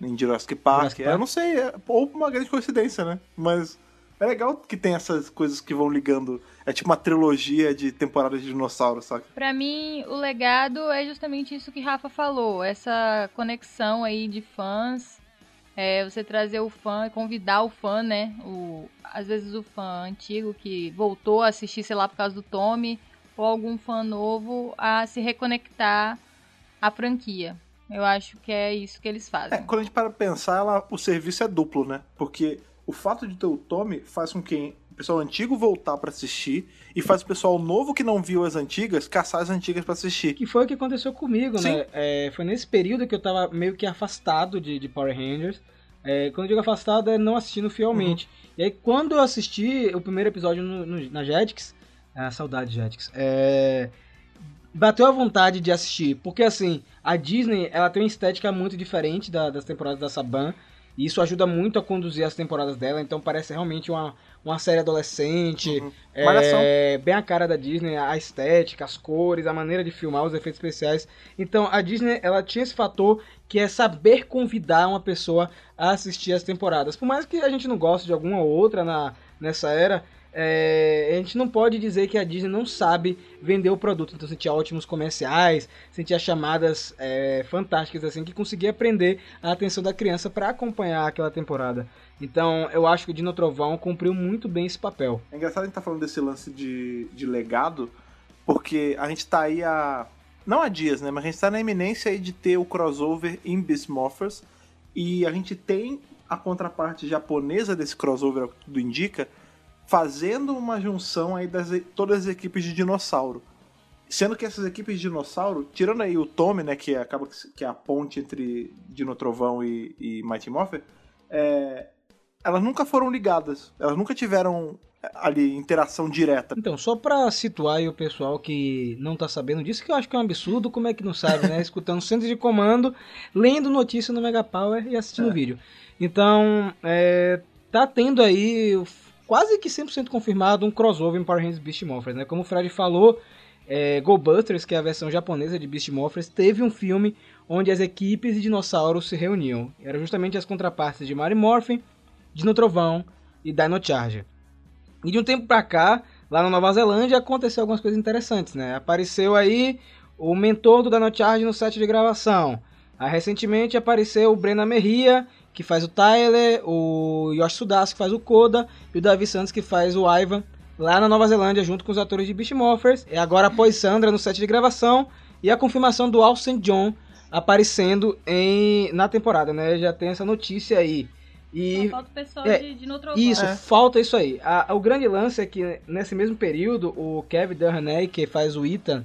Speaker 4: em Jurassic Park.
Speaker 3: Jurassic
Speaker 4: É,
Speaker 3: Park.
Speaker 4: Eu não sei, é, ou uma grande coincidência, né? Mas é legal que tem essas coisas que vão ligando. É tipo uma trilogia de temporadas de dinossauros, saca?
Speaker 5: Pra mim, o legado é justamente isso que Rafa falou, essa conexão aí de fãs, é, você trazer o fã, convidar o fã, né? O, às vezes o fã antigo que voltou a assistir, sei lá, por causa do Tommy, ou algum fã novo a se reconectar à franquia. Eu acho que é isso que eles
Speaker 4: É,
Speaker 5: fazem.
Speaker 4: quando a gente para pensar, ela, o serviço é duplo, né? Porque o fato de ter o Tommy faz com que o pessoal antigo voltar pra assistir e faz o pessoal novo que não viu as antigas caçar as antigas pra assistir.
Speaker 3: Que foi o que aconteceu comigo,
Speaker 4: Sim.
Speaker 3: né? É, foi nesse período que eu tava meio que afastado de, de Power Rangers. É, quando eu digo afastado, é não assistindo fielmente. E aí, quando eu assisti o primeiro episódio no- no- na Jetix, ah, saudade Jetix, é, bateu a vontade de assistir. Porque, assim, a Disney, ela tem uma estética muito diferente da- das temporadas da Saban. E isso ajuda muito a conduzir as temporadas dela. Então, parece realmente uma, uma série adolescente.
Speaker 4: Uhum.
Speaker 3: É, bem a cara da Disney, a estética, as cores, a maneira de filmar, os efeitos especiais. Então a Disney, ela tinha esse fator que é saber convidar uma pessoa a assistir as temporadas. Por mais que a gente não goste de alguma ou outra na, nessa era, é, a gente não pode dizer que a Disney não sabe vender o produto. Então tinha ótimos comerciais, tinha chamadas é, fantásticas assim que conseguia prender a atenção da criança para acompanhar aquela temporada. Então eu acho que o Dino Trovão cumpriu muito bem esse papel.
Speaker 4: É engraçado a gente tá falando desse lance de, de legado, porque a gente tá aí a. Não há dias, né? Mas a gente tá na iminência aí de ter o crossover em Beast Morphers. E a gente tem a contraparte japonesa desse crossover, tudo indica, fazendo uma junção aí das todas as equipes de dinossauro. Sendo que essas equipes de dinossauro, tirando aí o Tommy, né, que acaba que é a ponte entre Dino Trovão e, e Mighty Morpher, é, elas nunca foram ligadas. Elas nunca tiveram é, ali interação direta.
Speaker 3: Então, só pra situar aí o pessoal que não tá sabendo disso, que eu acho que é um absurdo, como é que não sabe, né? Escutando centro de comando, lendo notícia no Mega Power e assistindo
Speaker 4: É.
Speaker 3: vídeo. Então, é, tá tendo aí quase que 100% confirmado um crossover em Power Rangers Beast Morphers, né? Como o Fred falou, é, Go que é a versão japonesa de Beast Morphers, teve um filme onde as equipes de dinossauros se reuniam. Eram justamente as contrapartes de Mighty Morphin, Dino Trovão e Dino Charger. E de um tempo pra cá, lá na Nova Zelândia, aconteceu algumas coisas interessantes, né? Apareceu aí o mentor do Dino Charge no set de gravação. Aí, recentemente apareceu o Brenna Merria, que faz o Tyler, o Yoshi Sudas, que faz o Koda, e o Davi Santos, que faz o Ivan, lá na Nova Zelândia, junto com os atores de Beast Morphers. E agora após Sandra no set de gravação, e a confirmação do Al St. John aparecendo em, na temporada, né? Já tem essa notícia aí. E
Speaker 5: Só falta o pessoal
Speaker 3: é,
Speaker 5: de, de
Speaker 3: isso,
Speaker 4: É.
Speaker 3: falta isso aí. A- o grande lance é que nesse mesmo período, o Kevin Durhaney, que faz o Ethan,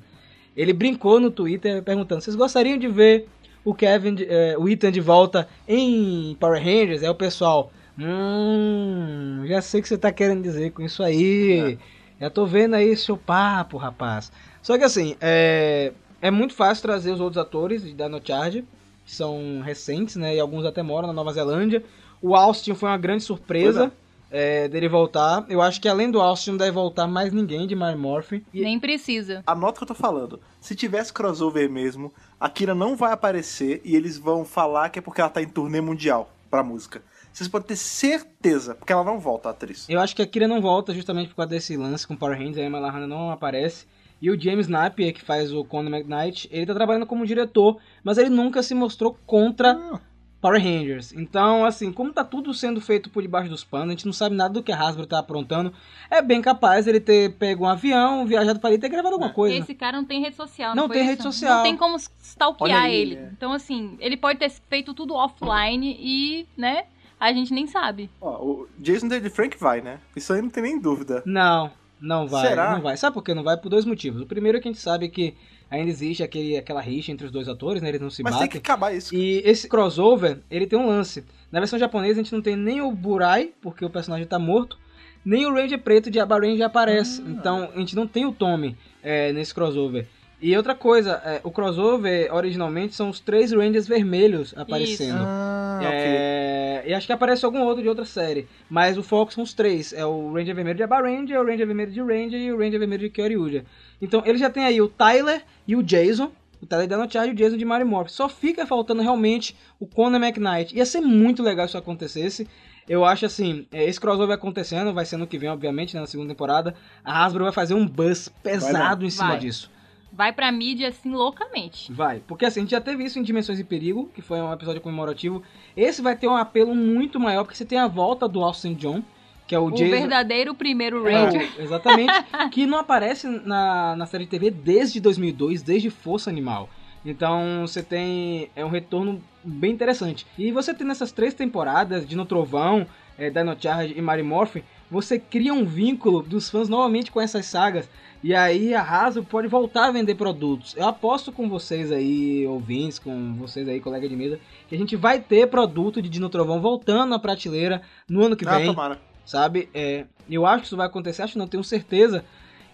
Speaker 3: ele brincou no Twitter perguntando: vocês gostariam de ver o Kevin, de- eh, o Ethan de volta em Power Rangers? Aí o pessoal, hum, já sei o que você tá querendo dizer com isso aí. Já tô vendo aí seu papo, rapaz. Só que assim, é, é muito fácil trazer os outros atores de Dino Charge, que são recentes, né? E alguns até moram na Nova Zelândia. O Austin foi uma grande surpresa é, dele voltar. Eu acho que além do Austin não deve voltar mais ninguém de Mary Morphin. E-
Speaker 5: Nem precisa.
Speaker 4: Anota o que eu tô falando. Se tivesse crossover mesmo, a Kira não vai aparecer e eles vão falar que é porque ela tá em turnê mundial pra música. Vocês podem ter certeza, porque ela não volta, a atriz.
Speaker 3: Eu acho que a Kira não volta justamente por causa desse lance com Power Rangers, a Emma Lahana não aparece. E o James Napier, que faz o Conan McKnight, ele tá trabalhando como diretor, mas ele nunca se mostrou contra
Speaker 4: Ah.
Speaker 3: Power Rangers. Então, assim, como tá tudo sendo feito por debaixo dos panos, a gente não sabe nada do que a Hasbro tá aprontando, é bem capaz ele ter pego um avião, viajado para ali e ter gravado alguma coisa.
Speaker 5: Esse cara não tem rede social,
Speaker 3: Não
Speaker 5: não,
Speaker 3: tem
Speaker 5: isso?
Speaker 3: rede social.
Speaker 5: Não tem como stalkear
Speaker 4: aí,
Speaker 5: ele.
Speaker 4: é.
Speaker 5: Então, assim, ele pode ter feito tudo offline e, né, a gente nem sabe.
Speaker 4: Ó, o Jason David Frank vai, né? Isso aí não tem nem dúvida.
Speaker 3: Não, não vai,
Speaker 4: Será?
Speaker 3: não vai. Sabe por que não vai? Por dois motivos. O primeiro é que a gente sabe que ainda existe aquele, aquela rixa entre os dois atores, né? Eles não se
Speaker 4: Mas tem
Speaker 3: batem.
Speaker 4: que acabar isso.
Speaker 3: E esse crossover, ele tem um lance. Na versão japonesa a gente não tem nem o Burai, porque o personagem tá morto, nem o Ranger preto de Aba Ranger aparece.
Speaker 4: Ah.
Speaker 3: Então a gente não tem o Tommy é, nesse crossover. E outra coisa, é, o crossover originalmente são os três Rangers vermelhos aparecendo.
Speaker 4: Ah.
Speaker 3: É, e acho que aparece algum outro de outra série. Mas o foco são os três. É o Ranger Vermelho de Aba Ranger, o Ranger Vermelho de Ranger e o Ranger Vermelho de Kyoryuja. Então ele já tem aí o Tyler e o Jason. O Tyler Dino Charge e o Jason de Mary Morph. Só fica faltando realmente o Conan McKnight. Ia ser muito legal se isso acontecesse. Eu acho assim, é, esse crossover acontecendo, vai ser no que vem, obviamente, né, na segunda temporada. A Hasbro vai fazer um buzz pesado em cima
Speaker 5: Vai.
Speaker 3: disso.
Speaker 5: Vai pra mídia, assim, loucamente.
Speaker 3: Vai, porque assim, a gente já teve isso em Dimensões de Perigo, que foi um episódio comemorativo. Esse vai ter um apelo muito maior, porque você tem a volta do Austin John, que é o,
Speaker 5: O
Speaker 3: Jason...
Speaker 5: verdadeiro primeiro
Speaker 3: É,
Speaker 5: Ranger.
Speaker 3: o- exatamente, que não aparece na, na série de TV desde 2002, desde Força Animal. Então você tem é um retorno bem interessante. E você tem nessas três temporadas, Dino Trovão, é, Dino Charge e Mary Morphin, você cria um vínculo dos fãs novamente com essas sagas. E aí a Hasbro pode voltar a vender produtos. Eu aposto com vocês aí, ouvintes, com vocês aí, colega de mesa, que a gente vai ter produto de Dino Trovão voltando à prateleira no ano que
Speaker 4: Ah,
Speaker 3: vem
Speaker 4: tomara.
Speaker 3: Sabe? É, eu acho que isso vai acontecer, acho que não tenho certeza.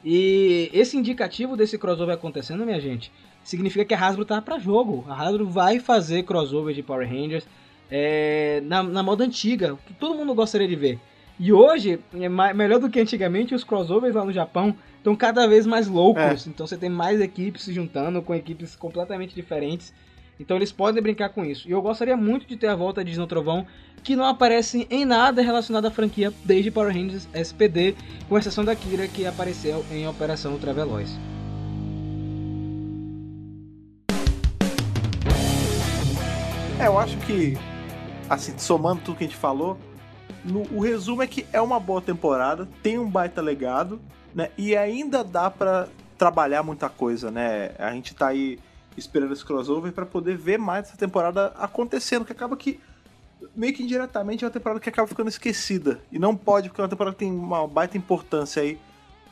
Speaker 3: E esse indicativo desse crossover acontecendo, minha gente, significa que a Hasbro tá pra jogo. A Hasbro vai fazer crossover de Power Rangers é, na, na moda antiga, que todo mundo gostaria de ver. E hoje, é melhor do que antigamente, os crossovers lá no Japão estão cada vez mais loucos. Então você tem mais equipes se juntando com equipes completamente diferentes. Então eles podem brincar com isso. E eu gostaria muito de ter a volta de Dino Trovão, que não aparece em nada relacionado à franquia desde Power Rangers SPD, com exceção da Kira que apareceu em Operação Ultraveloz.
Speaker 4: É, eu acho que, assim, somando tudo que a gente falou, no- o resumo é que é uma boa temporada, tem um baita legado, né? E ainda dá pra trabalhar muita coisa, né? A gente tá aí esperando esse crossover pra poder ver mais essa temporada acontecendo, que acaba que meio que indiretamente é uma temporada que acaba ficando esquecida. E não pode, porque é uma temporada que tem uma baita importância aí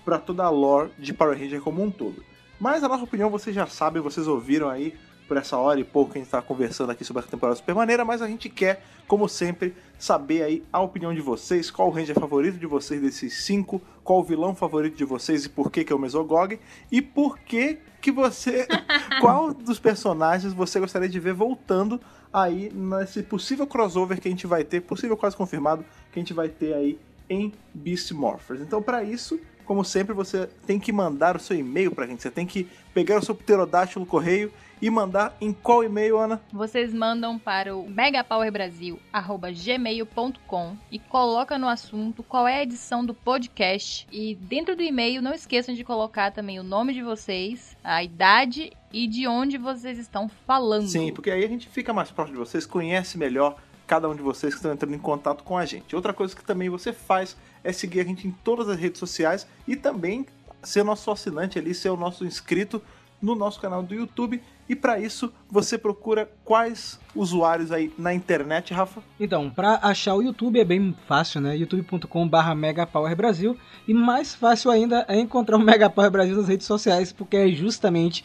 Speaker 4: pra toda a lore de Power Ranger como um todo. Mas a nossa opinião vocês já sabem, vocês ouviram aí por essa hora e pouco que a gente tá conversando aqui sobre a temporada super maneira, mas a gente quer, como sempre, saber aí a opinião de vocês, qual o Ranger favorito de vocês desses cinco, qual o vilão favorito de vocês e por que que é o Mesogog, e por que que você... qual dos personagens você gostaria de ver voltando aí nesse possível crossover que a gente vai ter, possível quase confirmado, que a gente vai ter aí em Beast Morphers. Então, para isso, como sempre, você tem que mandar o seu e-mail pra gente. Você tem que pegar o seu pterodáctilo correio e mandar em qual e-mail, Ana?
Speaker 5: Vocês mandam para o megapowerbrasil@gmail.com e coloca no assunto qual é a edição do podcast e dentro do e-mail não esqueçam de colocar também o nome de vocês, a idade e de onde vocês estão falando.
Speaker 4: Sim, porque aí a gente fica mais próximo de vocês, conhece melhor cada um de vocês que estão entrando em contato com a gente. Outra coisa que também você faz é seguir a gente em todas as redes sociais e também ser nosso assinante ali, ser o nosso inscrito no nosso canal do YouTube. E para isso, você procura quais usuários aí na internet, Rafa?
Speaker 3: Então, para achar o YouTube é bem fácil, né? youtube.com.br megapowerbrasil e mais fácil ainda é encontrar o Megapower Brasil nas redes sociais, porque é justamente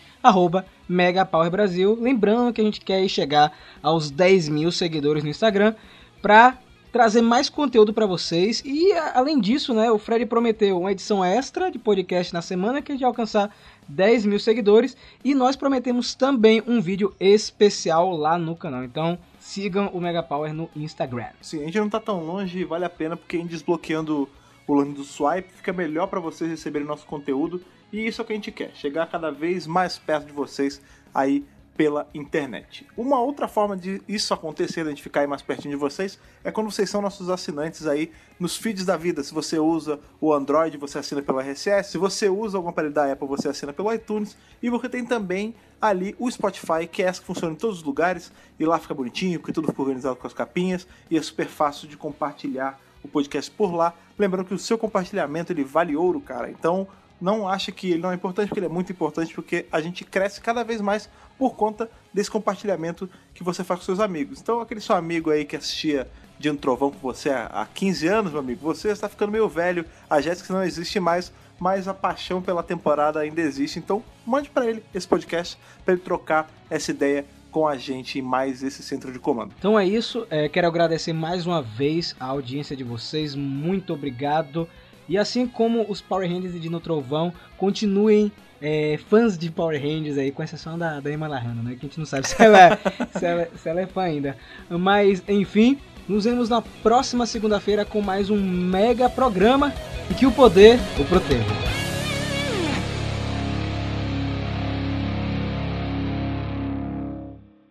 Speaker 3: megapowerbrasil. Lembrando que a gente quer chegar aos 10 mil seguidores no Instagram para trazer mais conteúdo para vocês e além disso, né, o Fred prometeu uma edição extra de podcast na semana que a gente vai alcançar 10 mil seguidores e nós prometemos também um vídeo especial lá no canal. Então sigam o Mega Power no Instagram.
Speaker 4: Sim, a gente não tá tão longe vale a pena porque desbloqueando o lance do swipe fica melhor para vocês receberem nosso conteúdo e isso é o que a gente quer, chegar cada vez mais perto de vocês aí pela internet. Uma outra forma de isso acontecer, de a gente ficar aí mais pertinho de vocês, é quando vocês são nossos assinantes aí nos feeds da vida. Se você usa o Android, você assina pelo RSS. Se você usa algum aparelho da Apple, você assina pelo iTunes. E você tem também ali o Spotify, que é essa que funciona em todos os lugares. E lá fica bonitinho, porque tudo fica organizado com as capinhas. E é super fácil de compartilhar o podcast por lá. Lembrando que o seu compartilhamento ele vale ouro, cara. Então não acha que ele não é importante, porque ele é muito importante, porque a gente cresce cada vez mais por conta desse compartilhamento que você faz com seus amigos. Então, aquele seu amigo aí que assistia de um trovão com você há há 15 anos, meu amigo, você está ficando meio velho, a Jéssica não existe mais, mas a paixão pela temporada ainda existe. Então, mande para ele esse podcast, para ele trocar essa ideia com a gente em mais esse centro de comando.
Speaker 3: Então é isso, é, quero agradecer mais uma vez a audiência de vocês, muito obrigado. E assim como os Power Rangers e Dino Trovão, continuem é, fãs de Power Rangers aí, com exceção da, da Emma Lahana, né? Que a gente não sabe se ela, é- se, ela, se ela é fã ainda. Mas, enfim, nos vemos na próxima segunda-feira com mais um mega programa e que o poder o proteja.